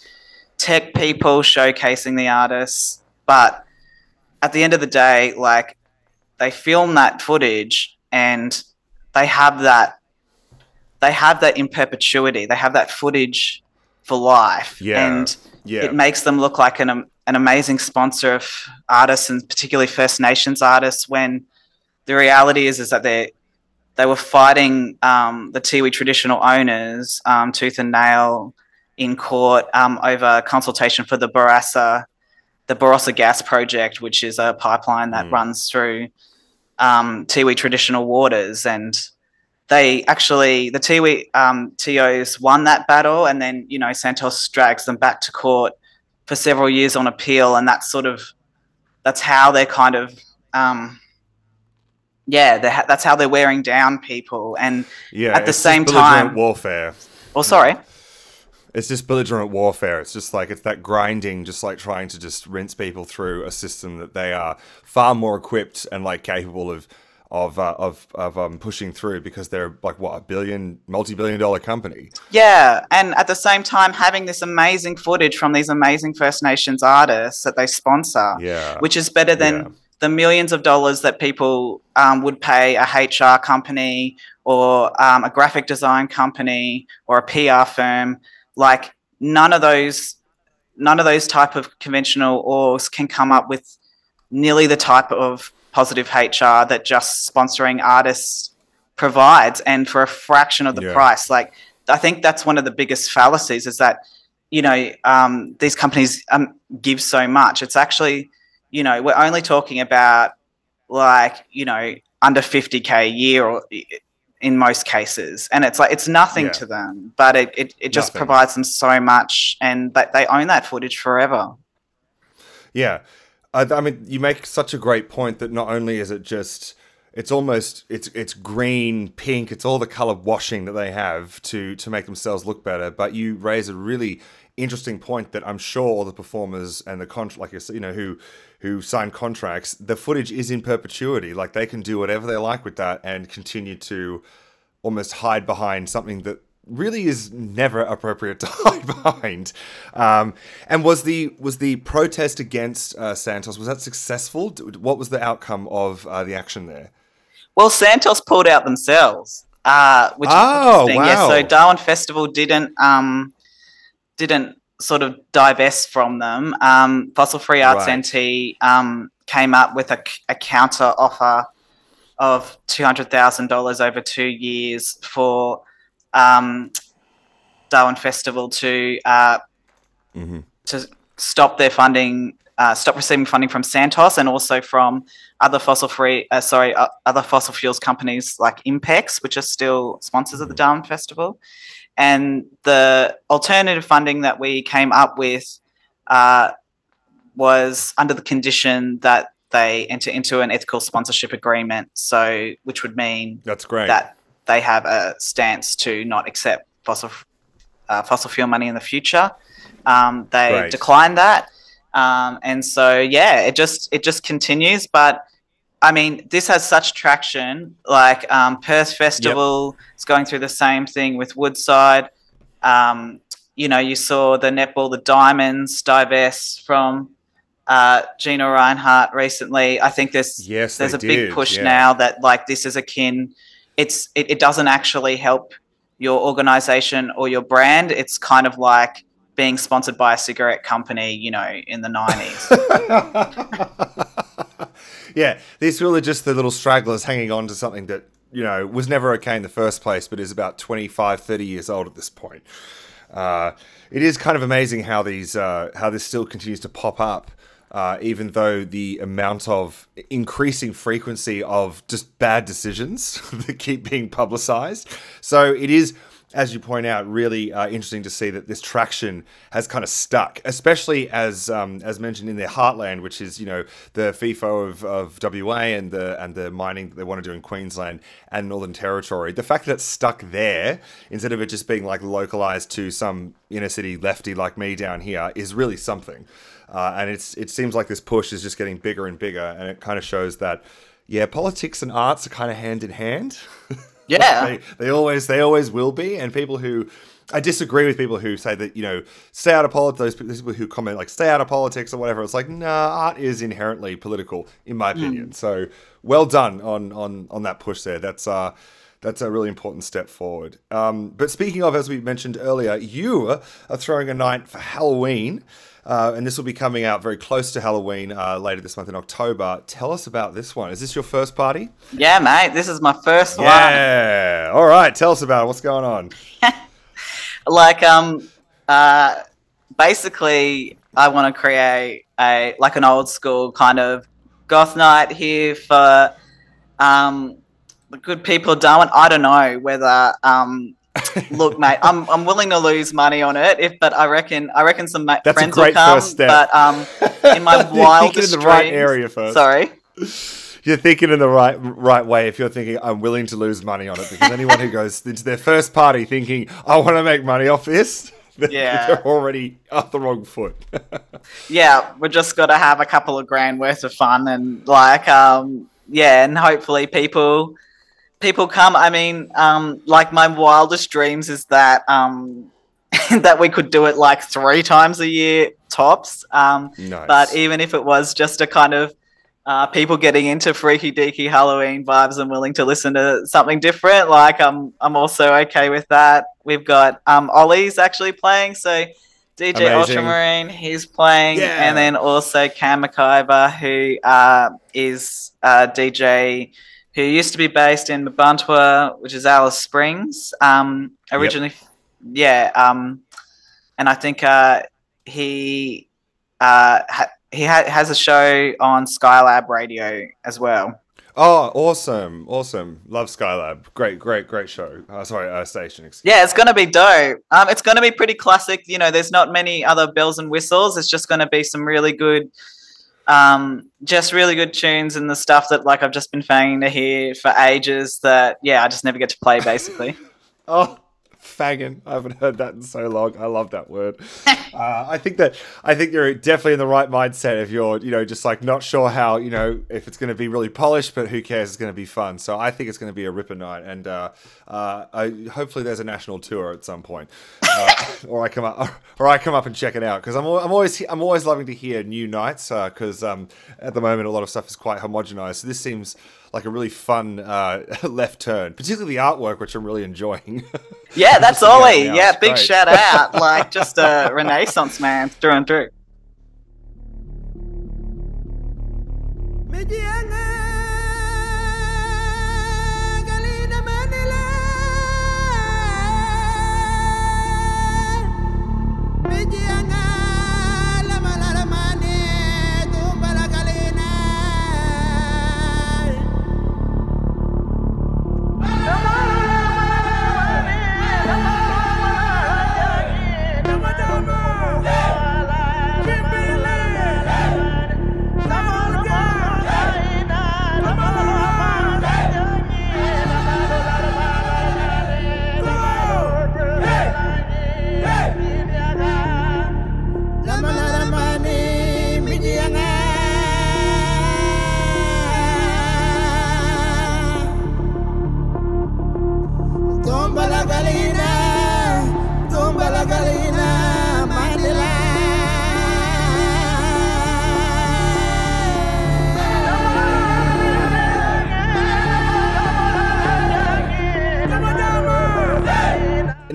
tech people showcasing the artists. But at the end of the day, like they film that footage and they have that they have that in perpetuity. They have that footage for life. Yeah. And Yeah. it makes them look like an an amazing sponsor of artists and particularly First Nations artists. When the reality is is that they they were fighting um, the Tiwi traditional owners um, tooth and nail in court um, over consultation for the Barassa the Barossa Gas Project, which is a pipeline that Mm. runs through um, Tiwi traditional waters and. They actually, the Tiwi um, TOs won that battle, and then you know Santos drags them back to court for several years on appeal, and that's sort of that's how they're kind of um, yeah, they're, ha- that's how they're wearing down people. And yeah. at the same time- warfare. well, sorry, It's just belligerent warfare. It's just like it's that grinding, just like trying to just rinse people through a system that they are far more equipped and like capable of of uh, of of um, pushing through because they're like what a billion, multi-billion dollar company. yeah, and at the same time having this amazing footage from these amazing First Nations artists that they sponsor, Yeah, which is better than Yeah. the millions of dollars that people um, would pay a HR company or um, a graphic design company or a PR firm. Like none of those, none of those type of conventional orgs can come up with nearly the type of positive HR that just sponsoring artists provides, and for a fraction of the Yeah. price. Like I think that's one of the biggest fallacies is that you know um, these companies um, give so much. It's actually you know, we're only talking about like, you know, under 50k a year or in most cases. And it's like, it's nothing Yeah. to them, but it, it, it just Nothing. provides them so much and they, they own that footage forever. Yeah, I, I mean, you make such a great point that not only is it just it's almost it's it's green, pink, it's all the color washing that they have to to make themselves look better. But you raise a really interesting point that I'm sure all the performers and the contract, like you said, you know, who who sign contracts, the footage is in perpetuity. Like they can do whatever they like with that and continue to almost hide behind something that really is never appropriate to hide behind. Um, and was the was the protest against uh, Santos was that successful? What was the outcome of uh, the action there? Well, Santos pulled out themselves, uh, which Oh, is interesting. Yeah, wow. so Darwin Festival didn't um, didn't sort of divest from them. Um, Fossil Free Arts Right. NT um, came up with a, a counter offer of two hundred thousand dollars over two years for um, Darwin Festival to uh, Mhm. to stop their funding, uh, stop receiving funding from Santos and also from other fossil free, uh, sorry, uh, other fossil fuels companies like Inpex, which are still sponsors of the Darwin Festival. And the alternative funding that we came up with uh, was under the condition that they enter into an ethical sponsorship agreement. So, which would mean That's great. that they have a stance to not accept fossil uh, fossil fuel money in the future. Um, they Great. declined that, um, and so yeah, it just it just continues. But I mean, this has such traction. Like um, Perth Festival is going through the same thing with Woodside. Um, you know, you saw the netball, the Diamonds divest from uh, Gina Rinehart recently. I think there's Yes, there's a big push yeah. now that like this is akin. It's it, it doesn't actually help your organization or your brand. It's kind of like being sponsored by a cigarette company, you know, in the nineties. yeah, these really just the little stragglers hanging on to something that, you know, was never okay in the first place, but is about 25, 30 years old at this point. Uh, it is kind of amazing how these uh, how this still continues to pop up, uh, even though the amount of increasing frequency of just bad decisions that keep being publicized. So it is as you point out, really uh, interesting to see that this traction has kind of stuck, especially as um, as mentioned in their heartland, which is you know the FIFO of, of WA and the and the mining that they want to do in Queensland and Northern Territory. The fact that it's stuck there instead of it just being like localized to some inner city lefty like me down here is really something. Uh, and it's it seems like this push is just getting bigger and bigger, and it kind of shows that yeah, politics and arts are kind of hand in hand. Yeah. they, they always they always will be and people who I disagree with people who say that you know stay out of politics. Those people- who comment like stay out of politics or whatever. It's like nah, art is inherently political in my opinion. So well done on on on that push there. That's uh that's a really important step forward. Um, but speaking of, as we mentioned earlier, you are throwing a night for Halloween, uh, and this will be coming out very close to Halloween uh, later this month in October. Tell us about this one. Is this your first party? yeah, mate, this is my first one. Yeah. All right. Tell us about it. What's going on? like um uh basically i want to create a like an old school kind of goth night here for um the good people of darwin i don't know whether um look mate i'm i'm willing to lose money on it if but i reckon i reckon some ma- That's a friends great will come first step. but um in my wildest in the right dreams- area first. sorry You're thinking in the right right way if you're thinking I'm willing to lose money on it because anyone who goes into their first party thinking I want to make money off this, they're- Yeah. they're already off the wrong foot. yeah, we're just got to have a couple of grand worth of fun and like, um, yeah, and hopefully people people come. I mean, um, like my wildest dreams is that um, that we could do it like three times a year tops. Um, nice. but even if it was just a kind of uh, people getting into freaky deaky Halloween vibes and willing to listen to something different, like I'm, I'm also okay with that. We've got um, Ollie's actually playing, so DJ Amazing. Ultramarine, he's playing, Yeah. and then also Cam McIver, who uh, is a DJ who used to be based in Mparntwe, which is Alice Springs. Um, originally, yeah, um, and I think uh, he uh, ha- he ha- has a show on Skylab Radio as well. oh, awesome, awesome. Love Skylab. Great, great, great show. Uh, sorry, uh, station. Yeah, it's gonna be dope. Um, it's gonna be pretty classic. You know, there's not many other bells and whistles. It's just gonna be some really good, um, just really good tunes and the stuff that like I've just been fanging to hear for ages. That yeah, I just never get to play basically. Oh, fagin! I haven't heard that in so long. I love that word. uh, I think that I think you're definitely in the right mindset if you're, you know, just like not sure how, you know, if it's going to be really polished, but who cares? It's going to be fun. So I think it's going to be a ripper night, and uh, uh, I, hopefully there's a national tour at some point, uh, or I come up, or I come up and check it out because I'm, I'm always I'm always loving to hear new nights because um, at the moment a lot of stuff is quite homogenized. So this seems like a really fun uh, left turn, particularly the artwork, which I'm really enjoying. Yeah, that's Just looking at it Ollie. now, Yeah, big great. shout out. Like just a Renaissance man through and through.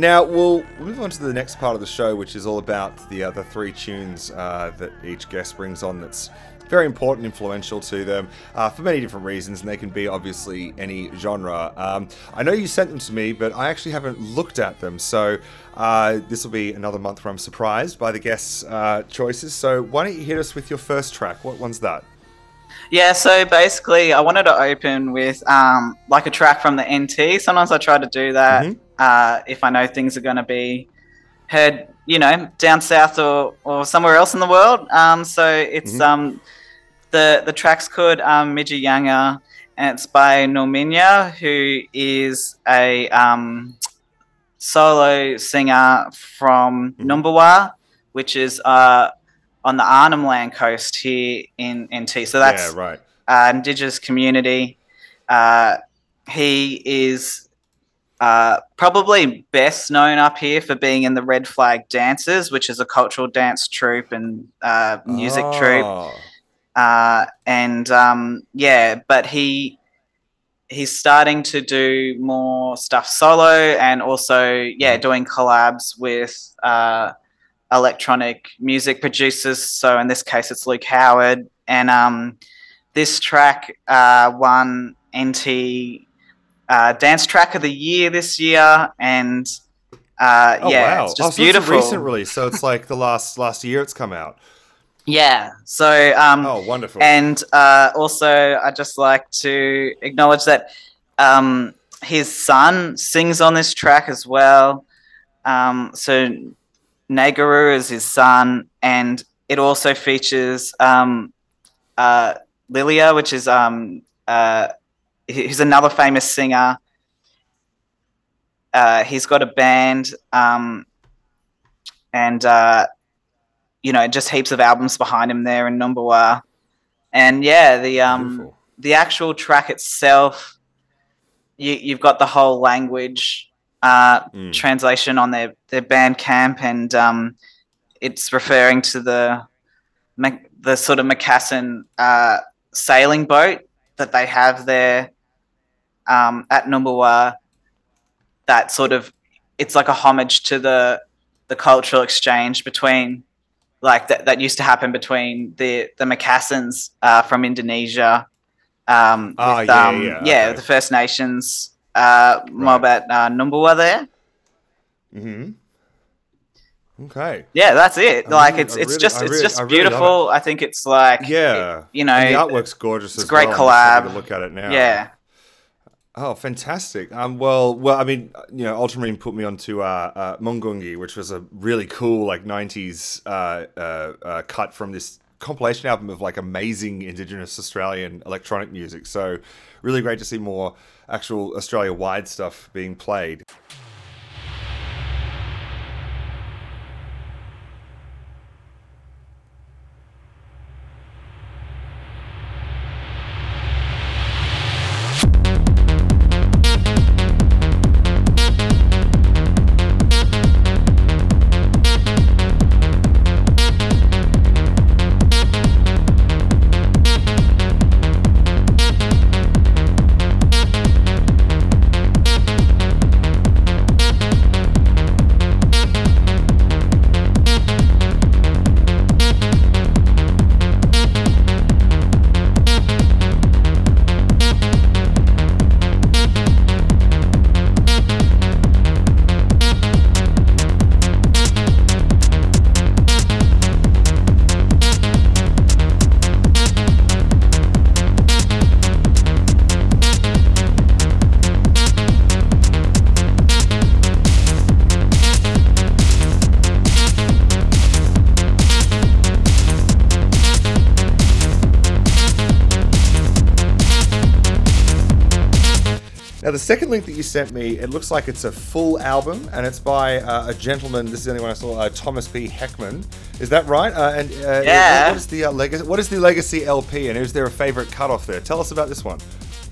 Now we'll move on to the next part of the show, which is all about the other three tunes uh, that each guest brings on. That's very important, influential to them uh, for many different reasons, and they can be obviously any genre. Um, I know you sent them to me, but I actually haven't looked at them, so uh, this will be another month where I'm surprised by the guests' uh, choices. So why don't you hit us with your first track? What one's that? Yeah, so basically, I wanted to open with um, like a track from the NT. Sometimes I try to do that Mhm. Uh, if I know things are going to be heard, you know, down south or, or somewhere else in the world. Um, so it's Mhm. um, the the track's called um, Mijiyanga, and it's by Nominya, who is a um, solo singer from Mhm. Numbulwar, which is uh, on the Arnhem Land coast here in NT. So that's yeah, right. uh, indigenous community. Uh, he is uh, probably best known up here for being in the Red Flag Dancers, which is a cultural dance troupe and uh, music troupe. Oh. Uh, and um, yeah, but he he's starting to do more stuff solo and also yeah doing collabs with uh, electronic music producers. So in this case, it's Luke Howard, and um, this track uh, won NT uh, Dance Track of the Year this year, and uh, Oh yeah, wow! it's oh, just so beautiful. It's a recent release, so it's like the last last year it's come out. Yeah, so um, Oh, wonderful! and uh, also, I'd just like to acknowledge that um, his son sings on this track as well. Um, so Nagaru is his son, and it also features um, uh, Lilia, which is um, uh, he's another famous singer. Uh, he's got a band, um, and uh, you know, just heaps of albums behind him there in Numbulwar. And yeah, the um, Beautiful. the actual track itself, you, you've got the whole language uh, Mm. translation on their their Bandcamp, and um, it's referring to the the sort of Macassan uh, sailing boat that they have there um, at Numbulwar. That sort of it's like a homage to the the cultural exchange between like that, that used to happen between the the Macassans uh, from Indonesia. Um, Ah, with, yeah, um, yeah, okay. the First Nations uh, mob at uh, Numbulwar there. hmm Okay. Yeah, that's it. I like really- it's it's really- just I it's really- just I beautiful. I think it's like Yeah. you know, And the artwork's gorgeous. it's great well. Collab. look at it now. yeah. Oh, fantastic. Um, well, well, I mean, you know, Ultramarine put me onto uh, uh, Mungungi, which was a really cool like '90s uh, uh, uh, cut from this compilation album of like amazing Indigenous Australian electronic music. So, really great to see more actual Australia-wide stuff being played. Link that you sent me, it looks like it's a full album, and it's by uh, a gentleman. This is the only one I saw, uh, Thomas P. Heckmann. Is that right? Uh, and uh, Yeah. What is the uh, legacy? What is the legacy LP, and is there a favorite cutoff there? Tell us about this one.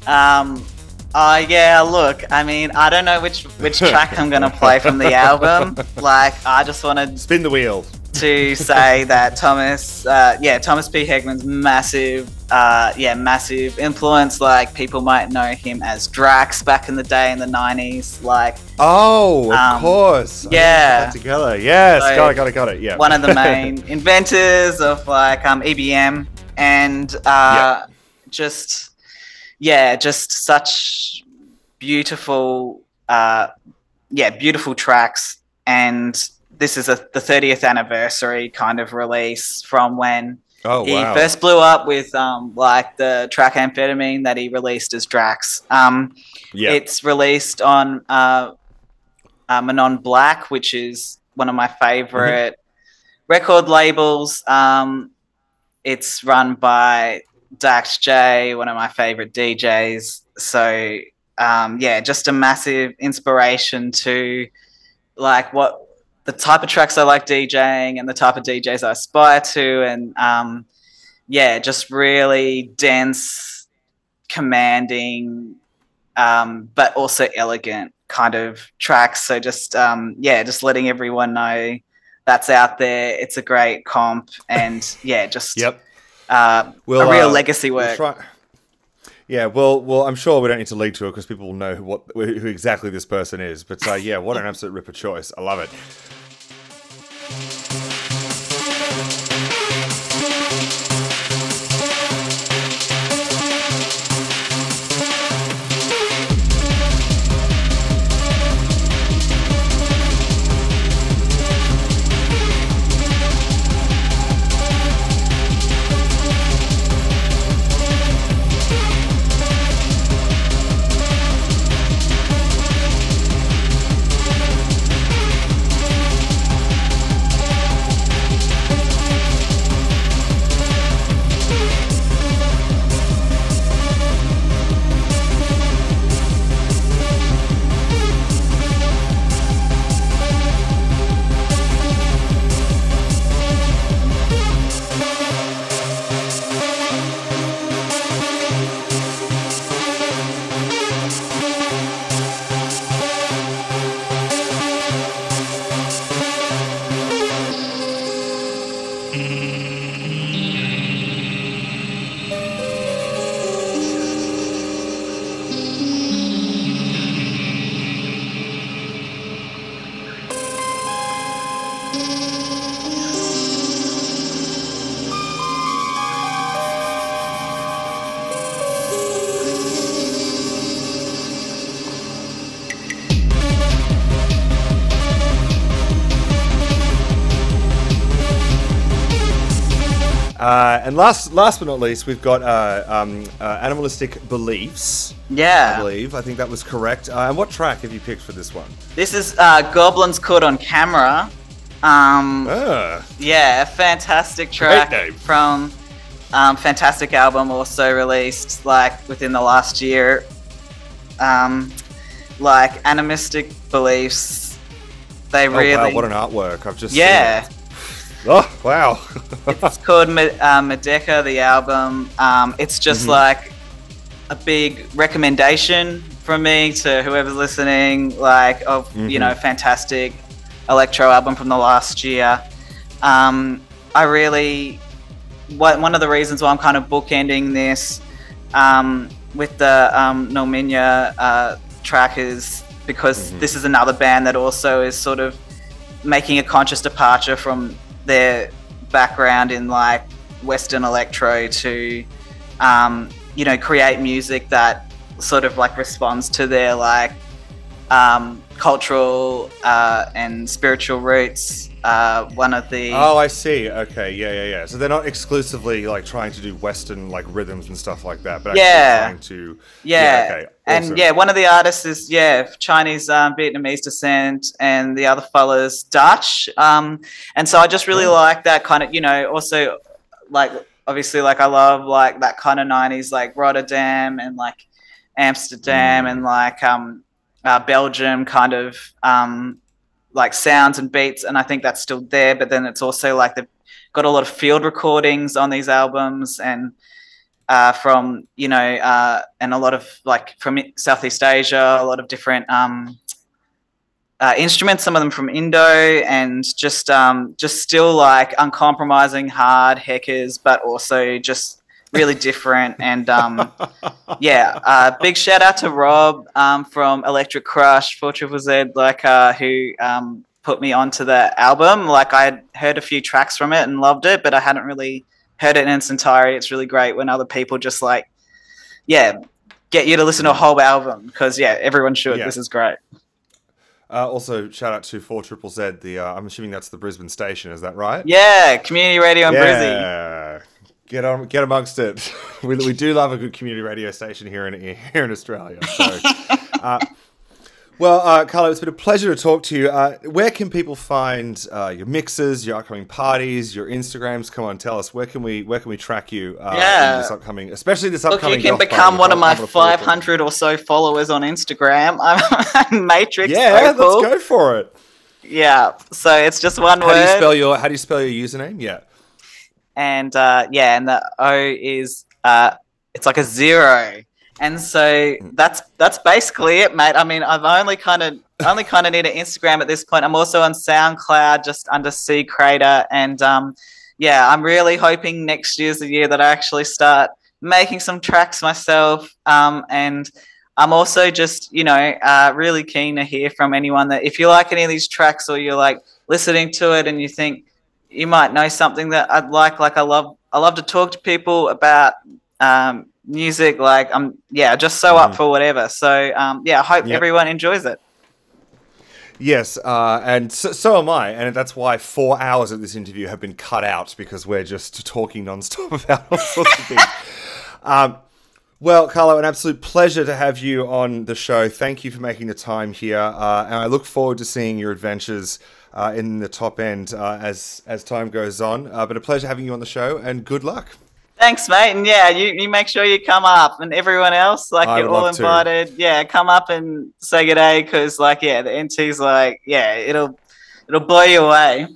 Um, uh, yeah, look, I mean, I don't know which which track I'm gonna play from the album. Like, I just wanted to Spin the wheel. to say that Thomas, uh, yeah, Thomas P. Heckmann's massive, uh, yeah, massive influence. Like, people might know him as Drax back in the day in the '90s. Like, Oh, of Um, course. I didn't put yeah. together. Yes, So, got it, got it, got it. Yeah. one of the main inventors of like um, EBM, and uh, just yeah, just such beautiful, uh, yeah, beautiful tracks. And this is a, the 30th anniversary kind of release from when oh he wow. first blew up with um, like the track Amphetamine that he released as Drax. Um, yeah. it's released on uh, uh, Monnom Black, which is one of my favorite record labels. Um, it's run by Dax J, one of my favorite DJs. So um, yeah, just a massive inspiration to like what the type of tracks I like DJing and the type of DJs I aspire to, and um, yeah, just really dense, commanding, um, but also elegant kind of tracks. So just um, yeah, just letting everyone know that's out there. It's a great comp, and yeah, just Yep. uh, We'll, a real uh, legacy we'll work. try- Yeah, well, well, I'm sure we don't need to lead to it because people will know who, what who exactly this person is. But uh, yeah, what an absolute ripper choice! I love it. Uh, last, last but not least, we've got uh, um, uh, animalistic beliefs. Yeah, I believe. I think that was correct. Uh, and what track have you picked for this one? this is uh, Goblins Caught on Camera. Um, Ah, Yeah, a fantastic track name. from um, fantastic album also released like within the last year. Um, like animistic beliefs, they oh, really wow, what an artwork! I've just seen yeah. Oh wow! it's called Me- uh, Medeka, the album. Um, it's just Mm-hmm. like a big recommendation from me to whoever's listening, like of Mm-hmm. you know, fantastic electro album from the last year. Um, I really, one of the reasons why I'm kind of bookending this um, with the um, Nominya uh, track is because Mm-hmm. this is another band that also is sort of making a conscious departure from their background in like Western electro to, um, you know, create music that sort of like responds to their like um, cultural uh, and spiritual roots. Uh, one of the oh, I see. Okay, yeah, yeah, yeah. So they're not exclusively like trying to do Western like rhythms and stuff like that, but actually Yeah. trying to. Yeah, okay, and awesome. yeah, one of the artists is yeah Chinese, um, Vietnamese descent, and the other fella's Dutch. Um, and so I just really like that kind of you know also like obviously like I love like that kind of '90s like Rotterdam and like Amsterdam and like um, uh, Belgium kind of um, like sounds and beats, and I think that's still there. But then it's also like they've got a lot of field recordings on these albums and. Uh, from you know, uh, and a lot of like from Southeast Asia, a lot of different um, uh, instruments, some of them from Indo, and just um, just still like uncompromising hard hackers, but also just really different. And um, yeah, uh, big shout out to Rob um, from Electric Crush for Triple Z, like uh, who um, put me onto the album. Like I had heard a few tracks from it and loved it, but I hadn't really heard it in its entirety. It's really great when other people just like, yeah, get you to listen to a whole album because yeah, everyone should. Yeah. This is great. Uh, also, shout out to Four Triple Z. The uh, I'm assuming that's the Brisbane station. Is that right? Yeah, community radio in. Yeah. Get on, get amongst it. we, we do love a good community radio station here in here in Australia. So, uh, well, uh, Carlo, it's been a pleasure to talk to you. Uh, where can people find uh, your mixes, your upcoming parties, your Instagrams? Come on, tell us where can we where can we track you? Uh, Yeah. in this upcoming, especially this upcoming. Look, you can become one of my I'm looking forward to it. 500 or so followers on Instagram. I'm Matrix Yeah, Opal. let's go for it. Yeah, so it's just one How word. do you spell your How do you spell your username? Yeah. and uh, yeah, and the O is uh, it's like a zero, and so that's that's basically it, mate. I mean, I've only kind of only kind of need an Instagram at this point. I'm also on SoundCloud, just under C Crater, and um, yeah, I'm really hoping next year's the year that I actually start making some tracks myself, um, and. I'm also just, you know, uh, really keen to hear from anyone that if you like any of these tracks or you're like listening to it and you think, you might know something that I'd like. Like I love, I love to talk to people about um, music. Like I'm, yeah, just so up for whatever. So um, yeah, I hope Yep. everyone enjoys it. Yes, uh, and so, so am I, and that's why four hours of this interview have been cut out because we're just talking nonstop about all sorts of things. Um, well, Carlo, an absolute pleasure to have you on the show. Thank you for making the time here, uh, and I look forward to seeing your adventures uh, in the top end uh, as as time goes on. Uh, but a pleasure having you on the show, and good luck. Thanks, mate. And yeah, you, you make sure you come up, and everyone else, like I you're all love to. invited. Yeah, come up and say good day, because like yeah, the NT's like yeah, it'll it'll blow you away.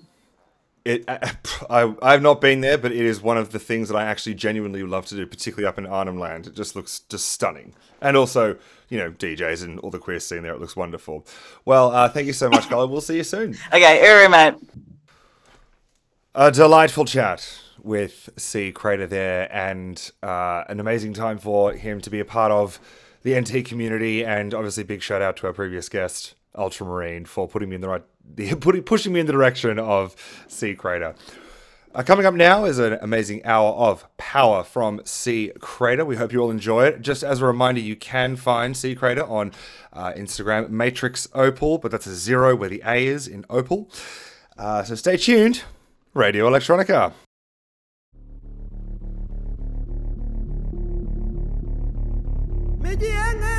It, I, I've not been there, but it is one of the things that I actually genuinely love to do, particularly up in Arnhem Land. It just looks just stunning. And also, you know, DJs and all the queer scene there, it looks wonderful. Well, uh, thank you so much, Colin. We'll see you soon. Okay, Uri, mate. A delightful chat with C Crater there, and uh, an amazing time for him to be a part of the NT community. And obviously, big shout out to our previous guest, Ultramarine, for putting me in the right, the, putting, pushing me in the direction of C Crater. Uh, coming up now is an amazing hour of power from C Crater. We hope you all enjoy it. Just as a reminder, you can find C Crater on uh, Instagram, Matrix Opal, but that's a zero where the A is in Opal. Uh, so stay tuned. Radio Electronica. Come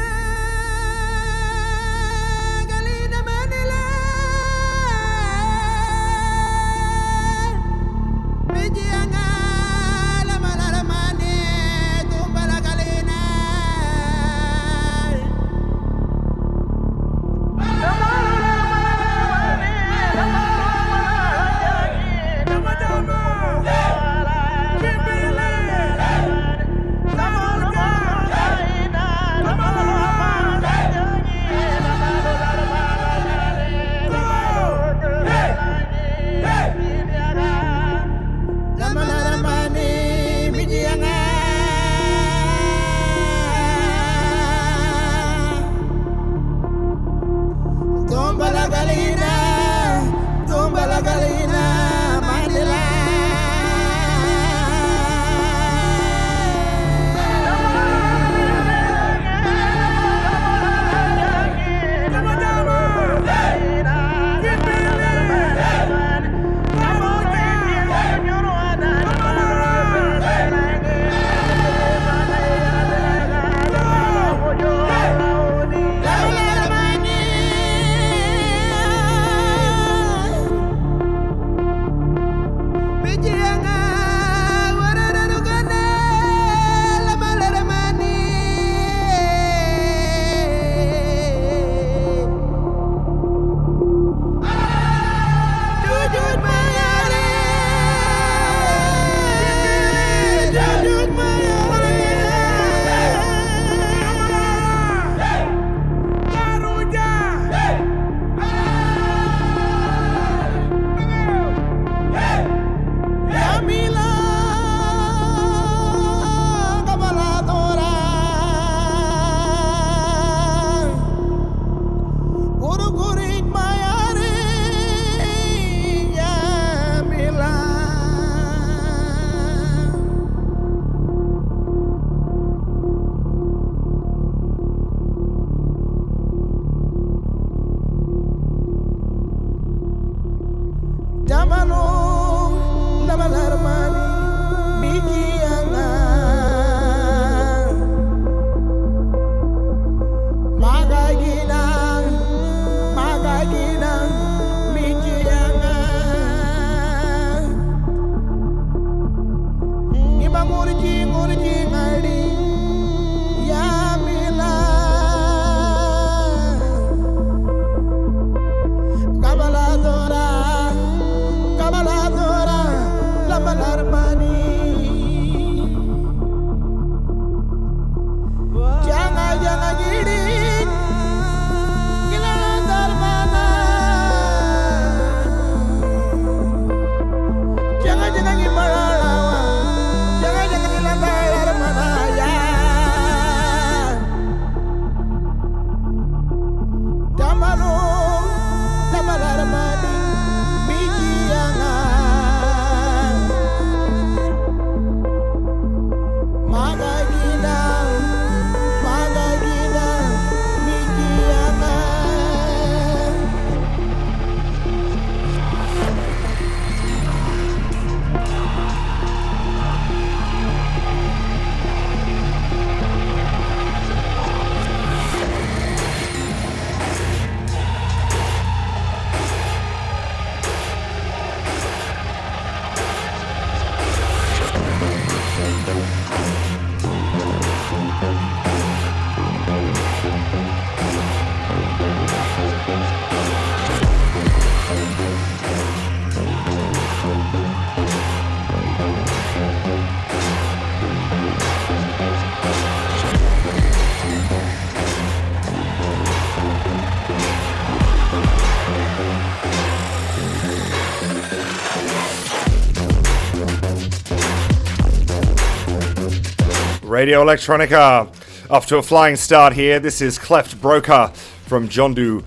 Radio Electronica off to a flying start here. This is Cleft Broker from Jondu.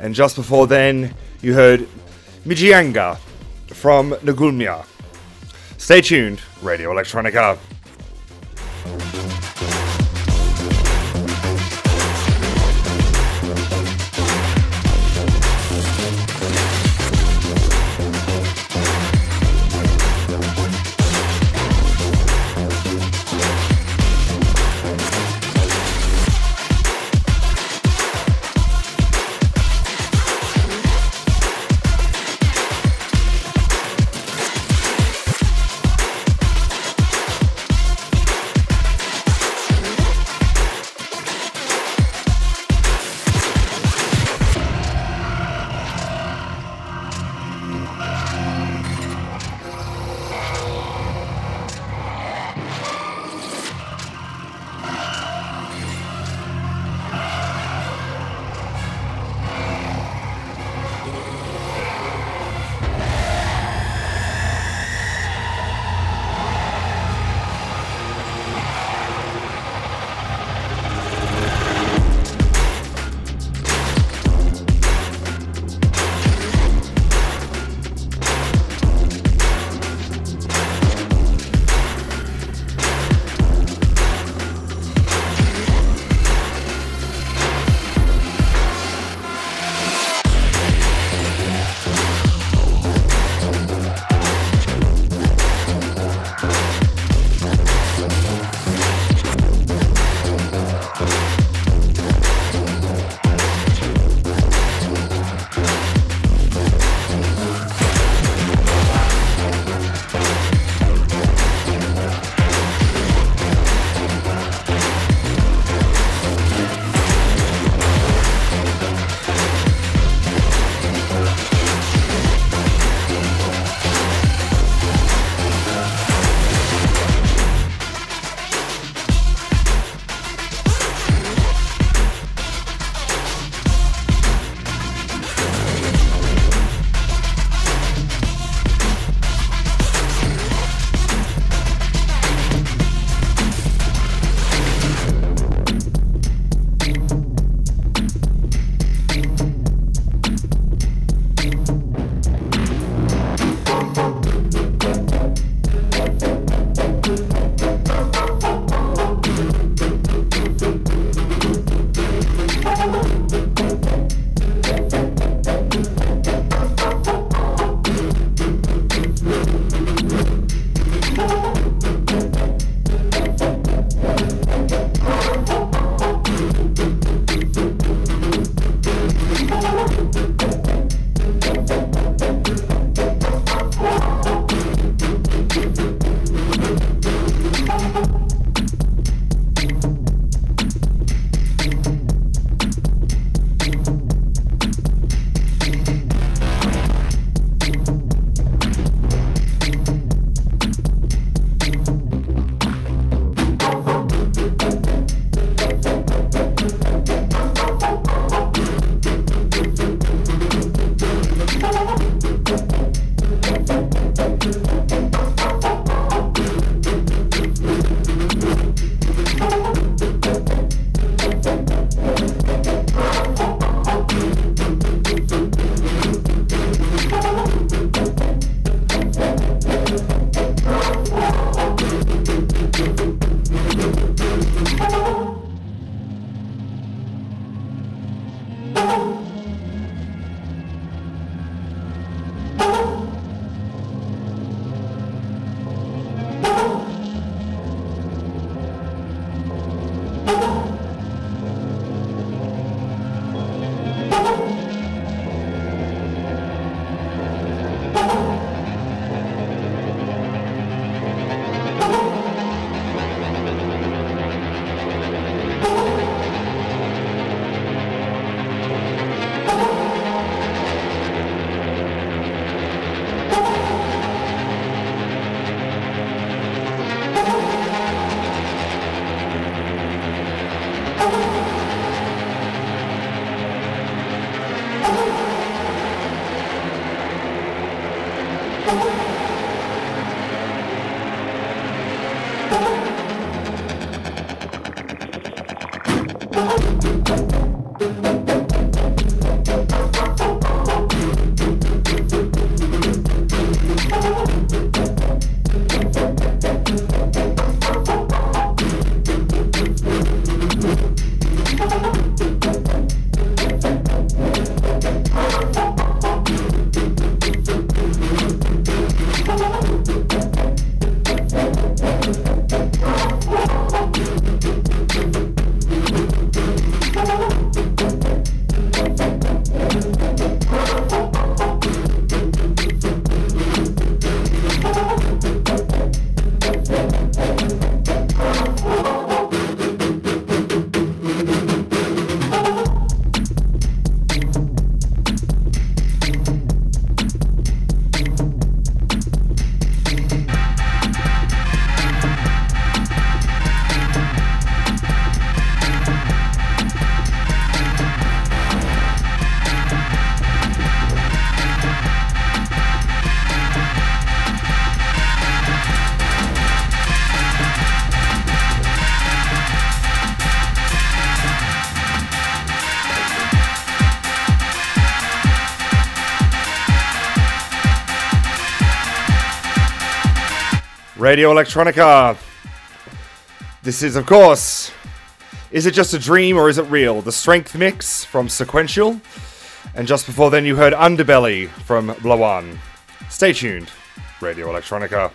And just before then, you heard Mijianga from Nagulmia. Stay tuned, Radio Electronica. Radio Electronica. This is, of course, Is It Just a Dream or Is It Real? The Strength Mix from Sequential. And just before then, you heard Underbelly from Blawan. Stay tuned. Radio Electronica.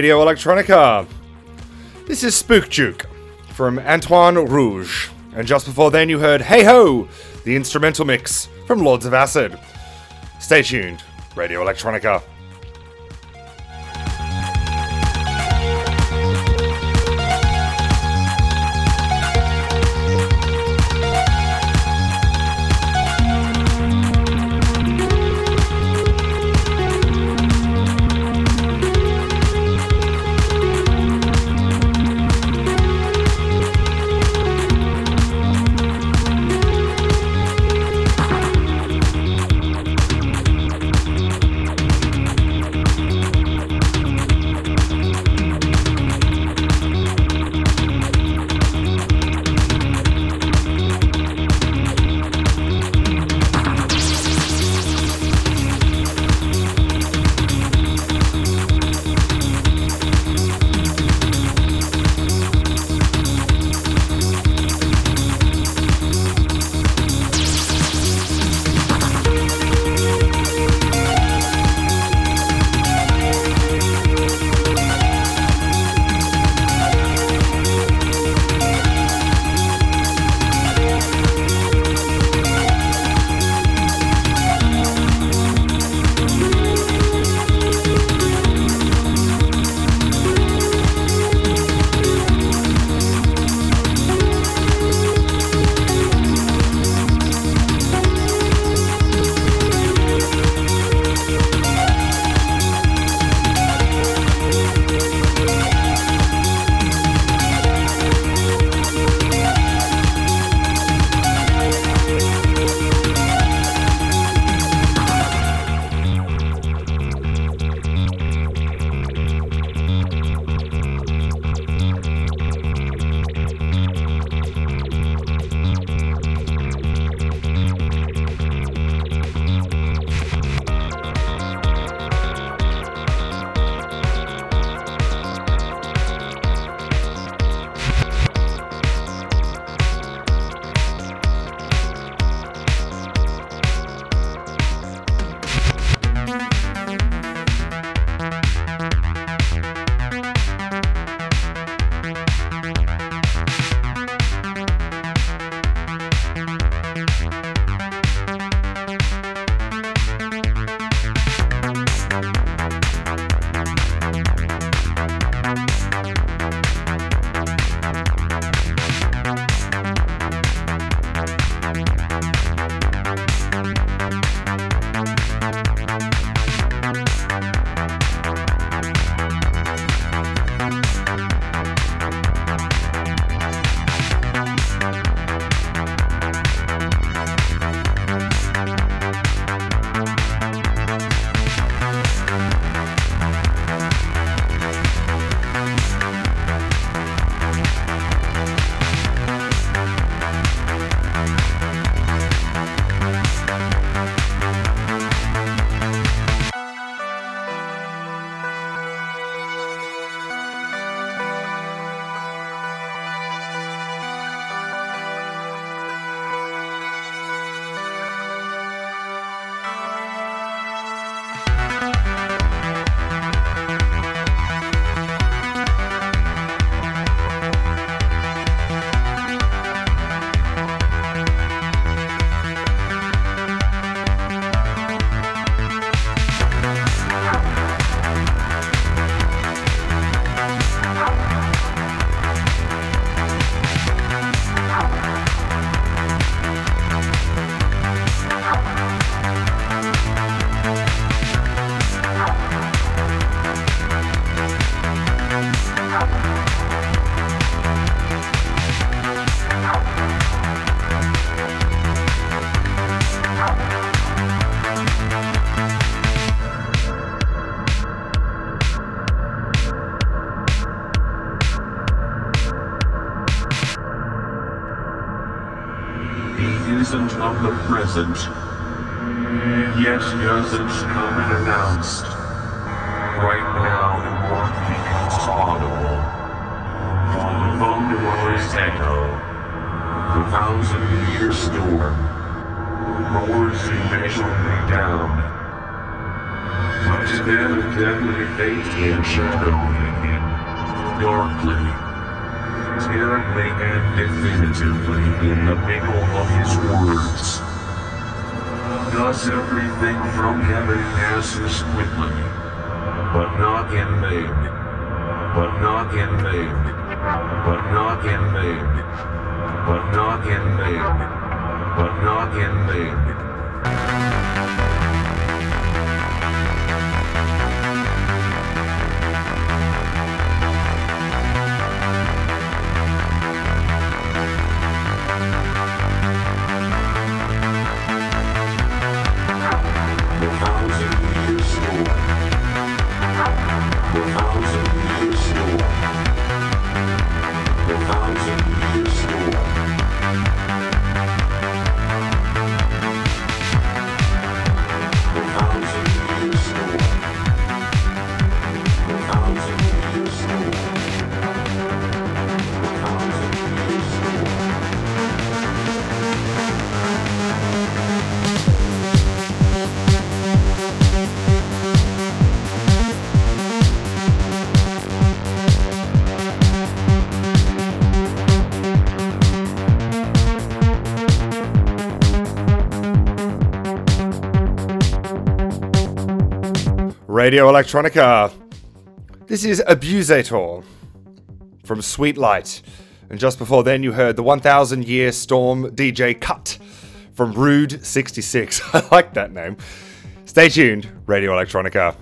Radio Electronica. This is Spook Juke from Antoine Rouge. And just before then, you heard Hey Ho, the instrumental mix from Lords of Acid. Stay tuned, Radio Electronica. Radio Electronica. This is Abusator from Sweet Light. And just before then, you heard the 1000 Year Storm DJ Cut from Rude 66. I like that name. Stay tuned, Radio Electronica.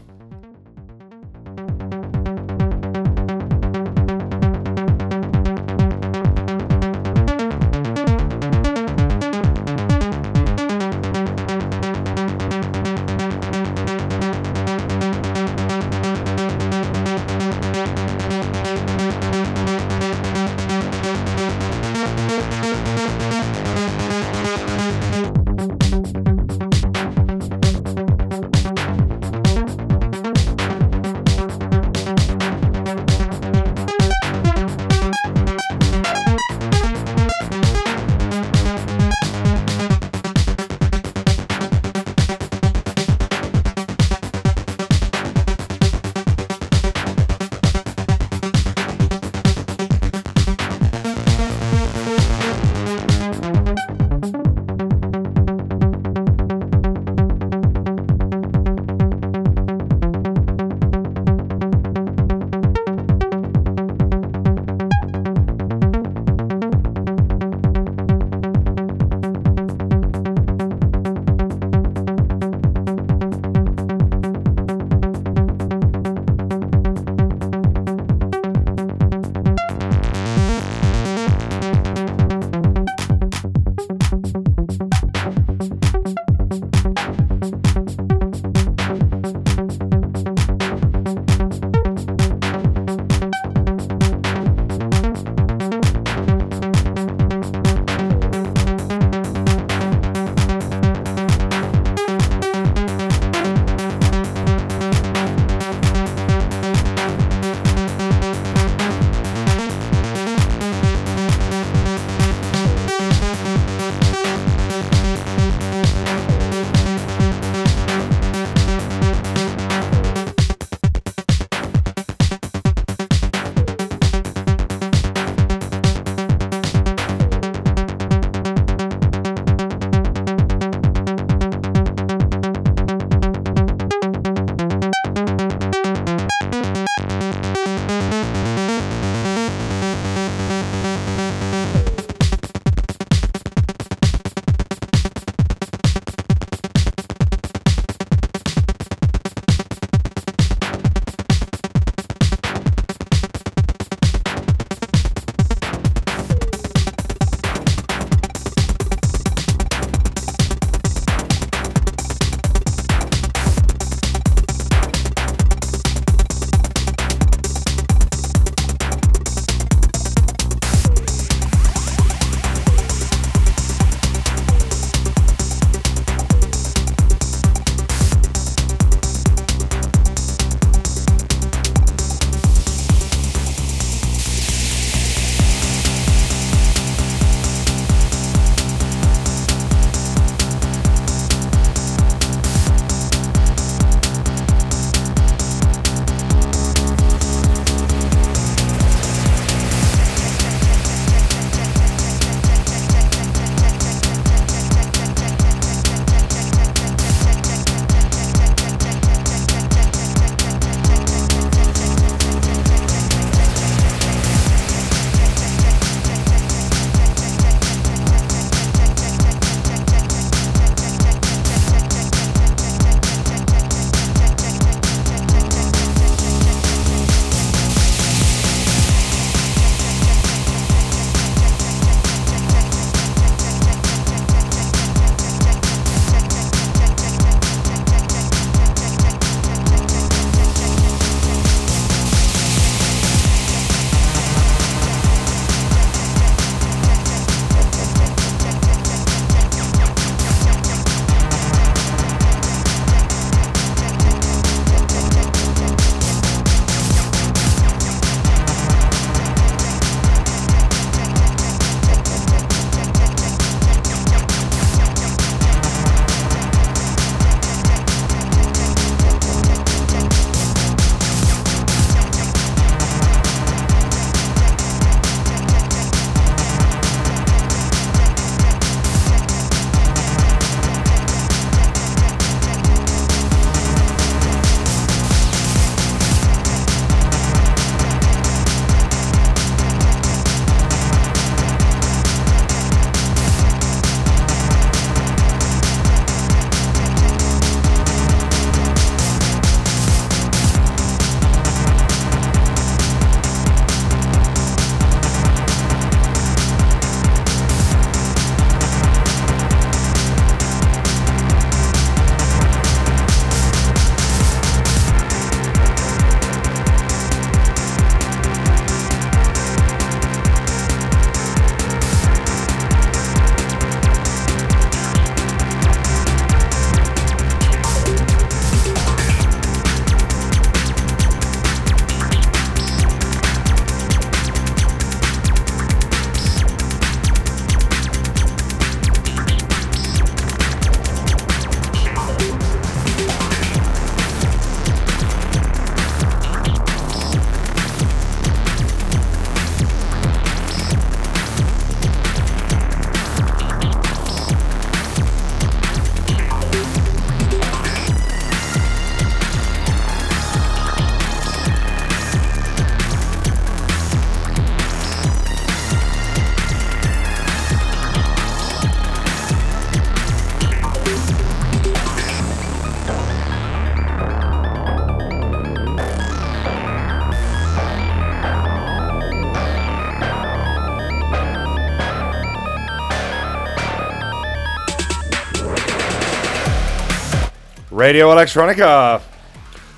Radio Electronica.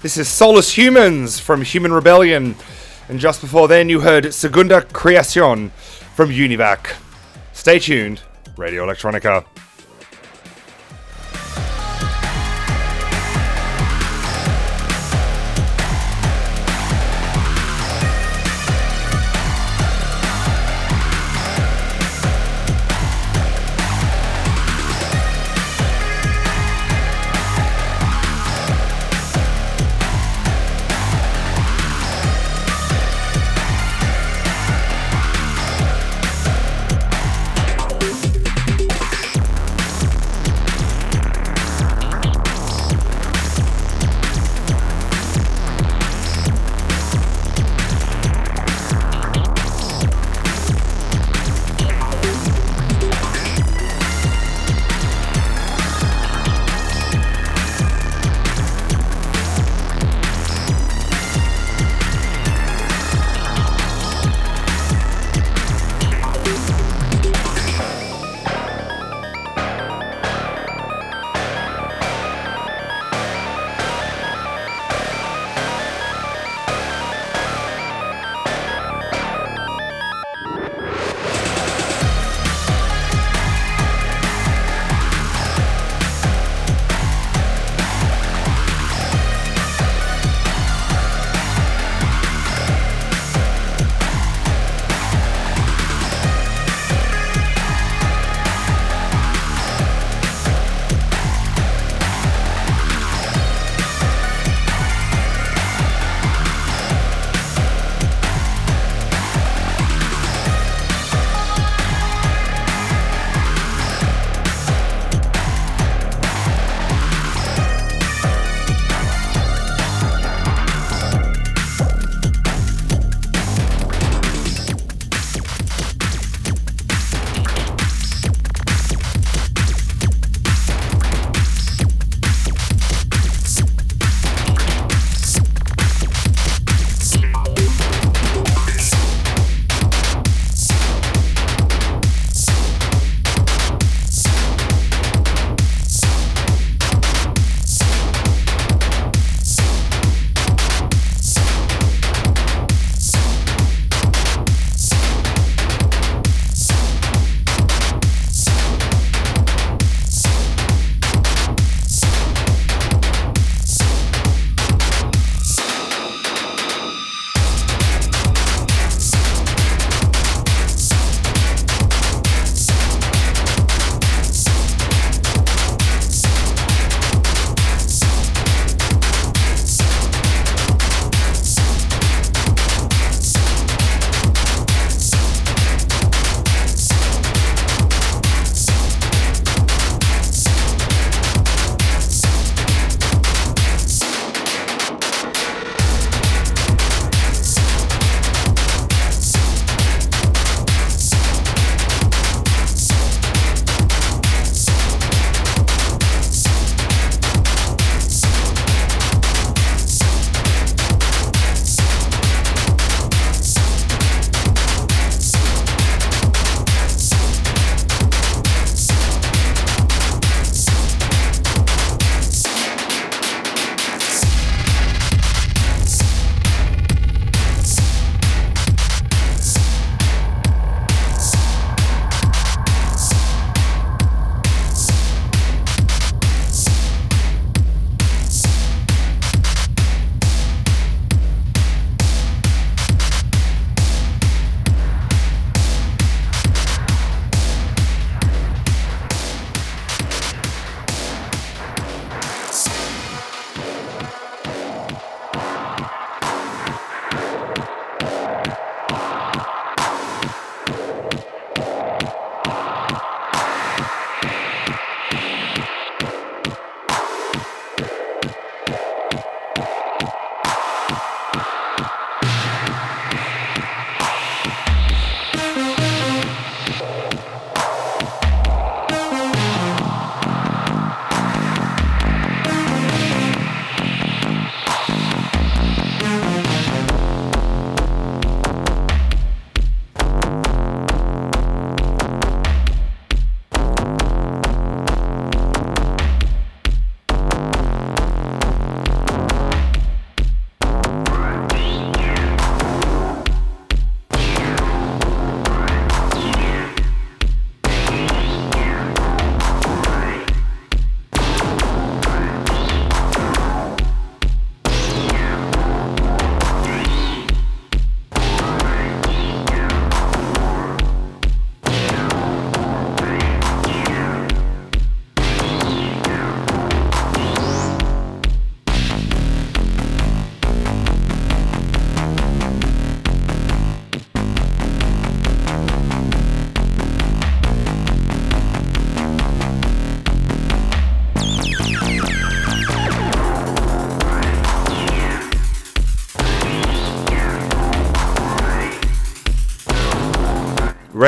This is Soulless Humans from Human Rebellion. And just before then, you heard Segunda Creacion from Univac. Stay tuned, Radio Electronica.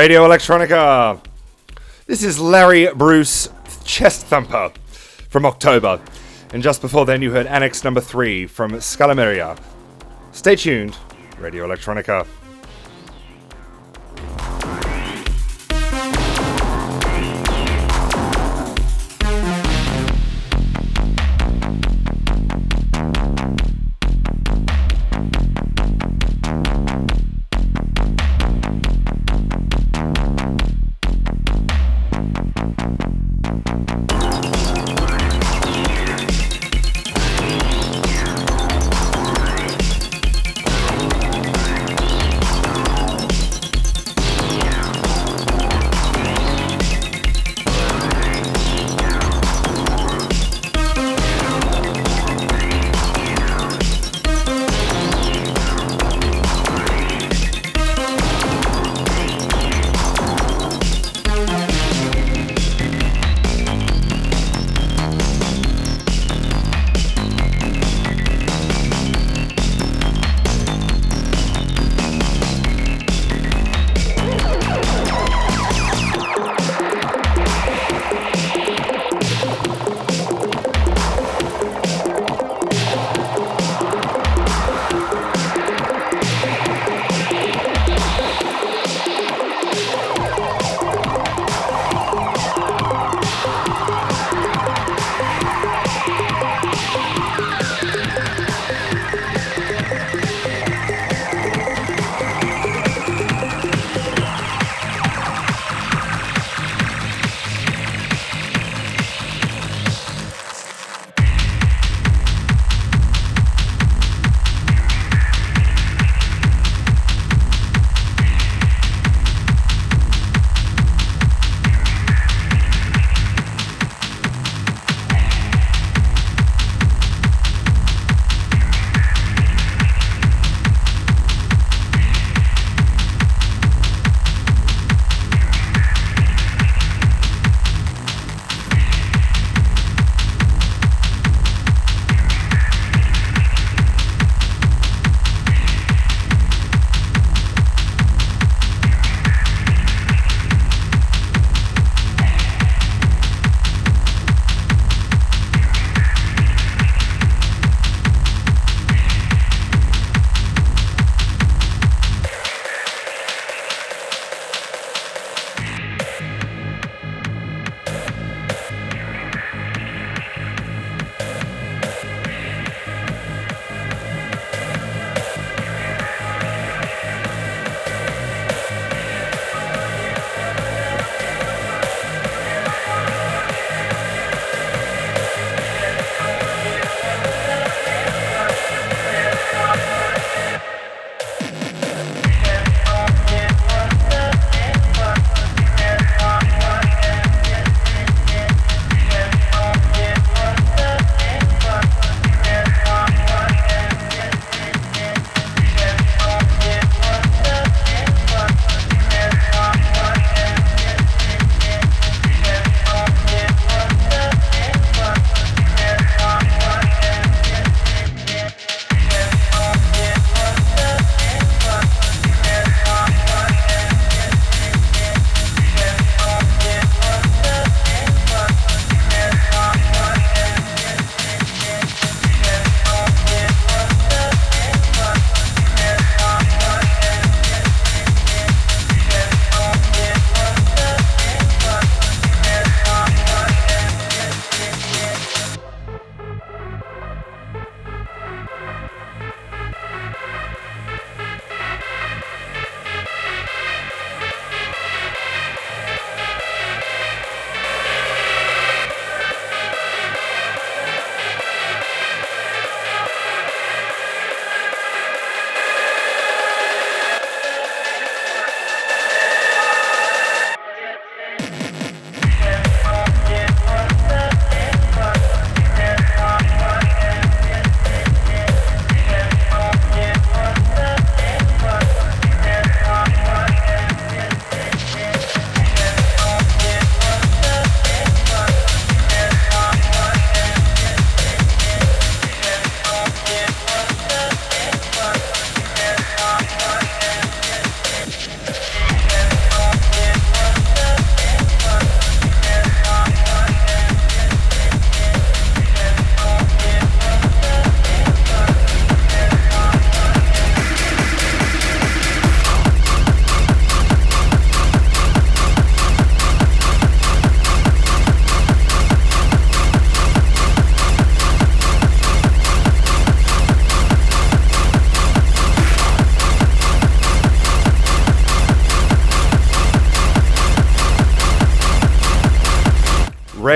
Radio Electronica. This is Larry Bruce Chest Thumper from October. And just before then, you heard Annex number three from Scalameriya. Stay tuned, Radio Electronica.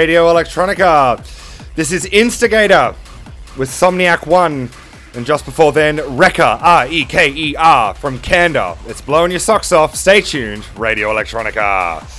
Radio Electronica. This is Instigator with Somniac 1. And just before then, Reker, R E K E R, from Kanda. It's blowing your socks off. Stay tuned. Radio Electronica.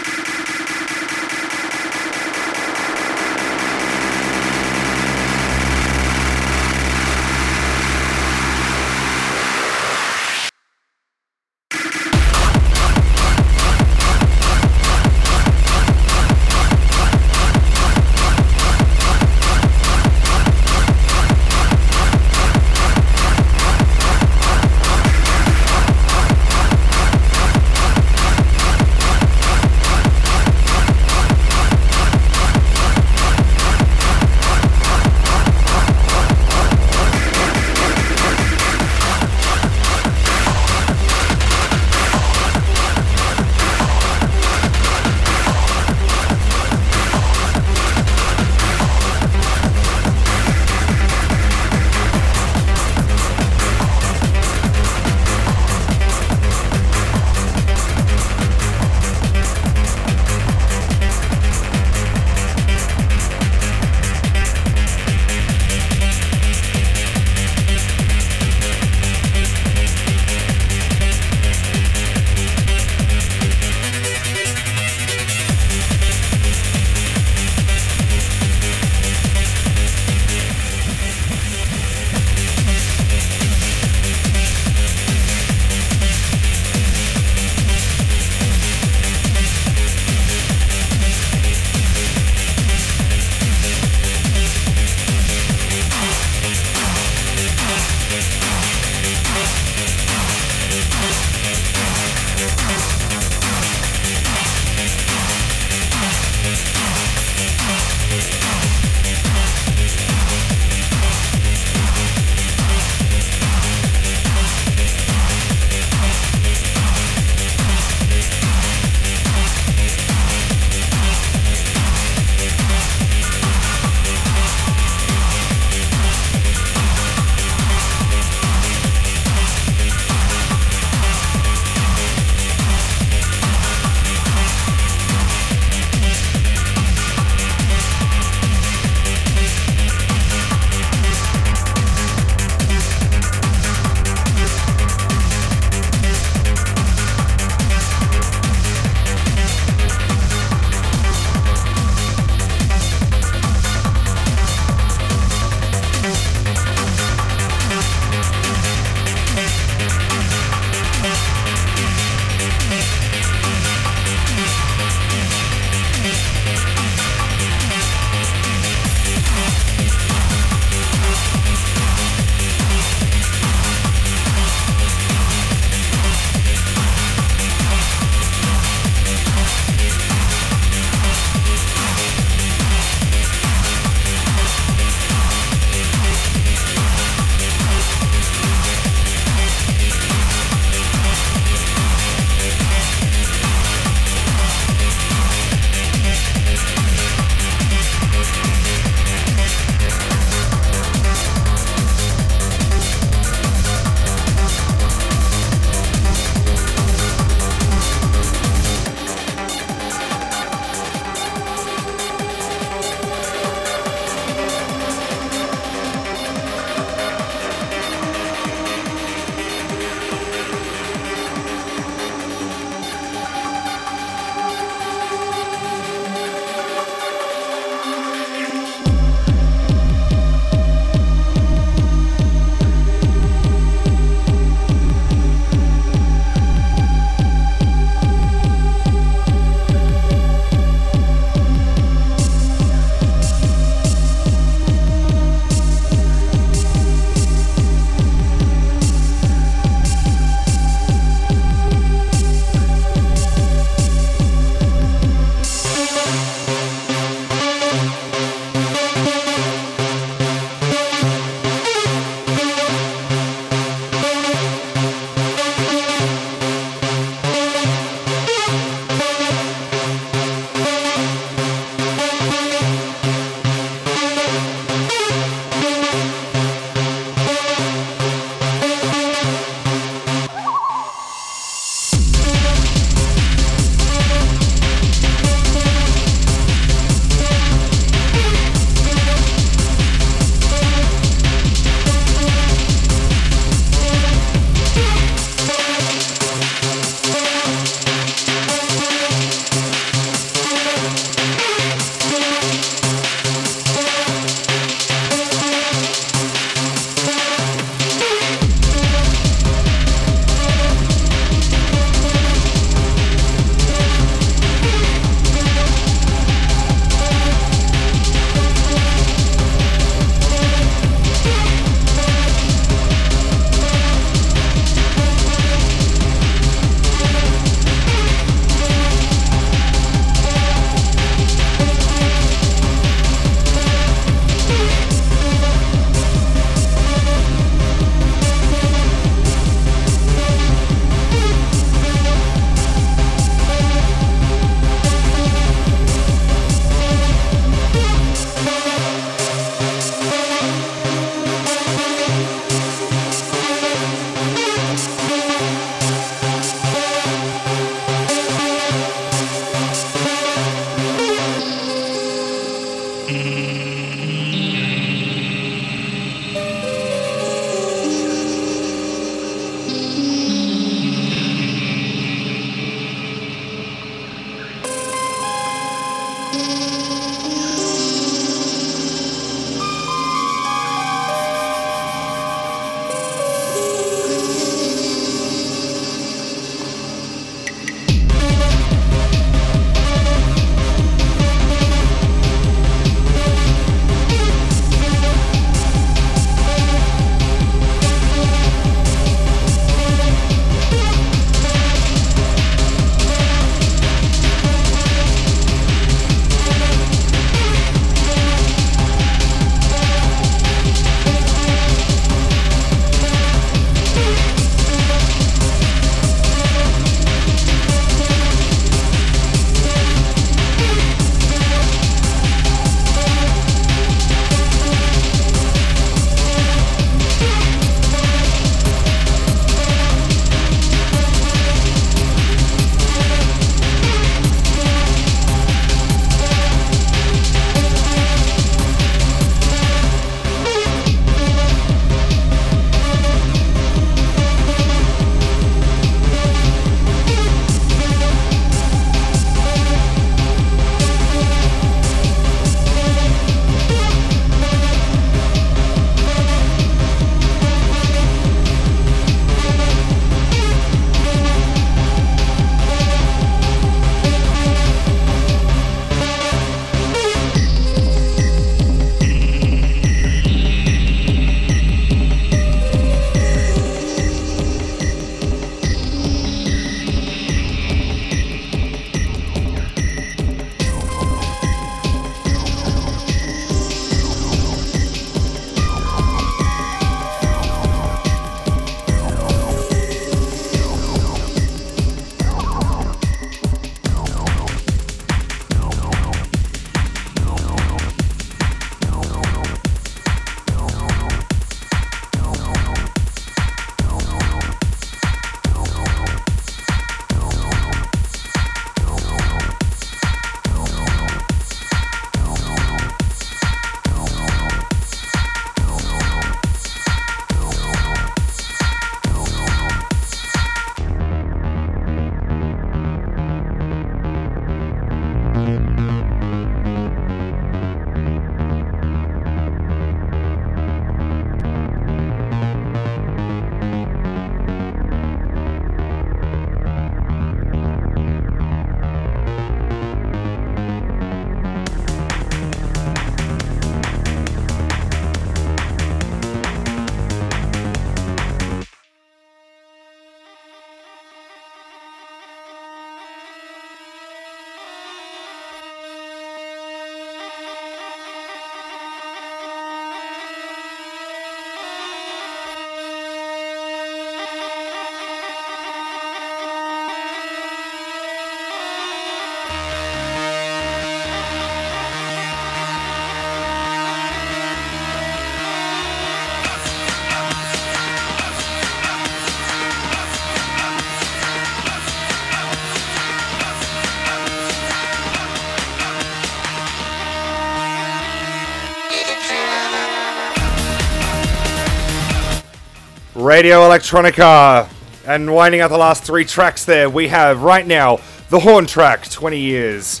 Radio Electronica. And winding out the last three tracks there, we have right now the Horn track, 20 years.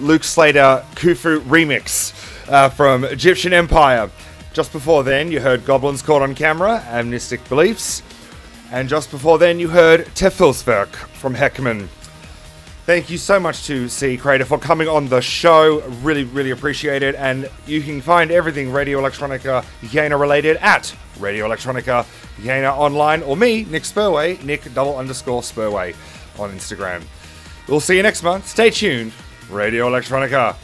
Luke Slater Khufu remix uh, from Egyptian Empire. Just before then, you heard Goblins Caught on Camera Amnestic Beliefs. And just before then, you heard Tefilswerk from Heckmann. Thank you so much to C Crater for coming on the show. Really, really appreciate it. And you can find everything Radio Electronica Jena related at Radio Electronica Jena online or me, Nick Spurway, Nick double underscore Spurway on Instagram. We'll see you next month. Stay tuned. Radio Electronica.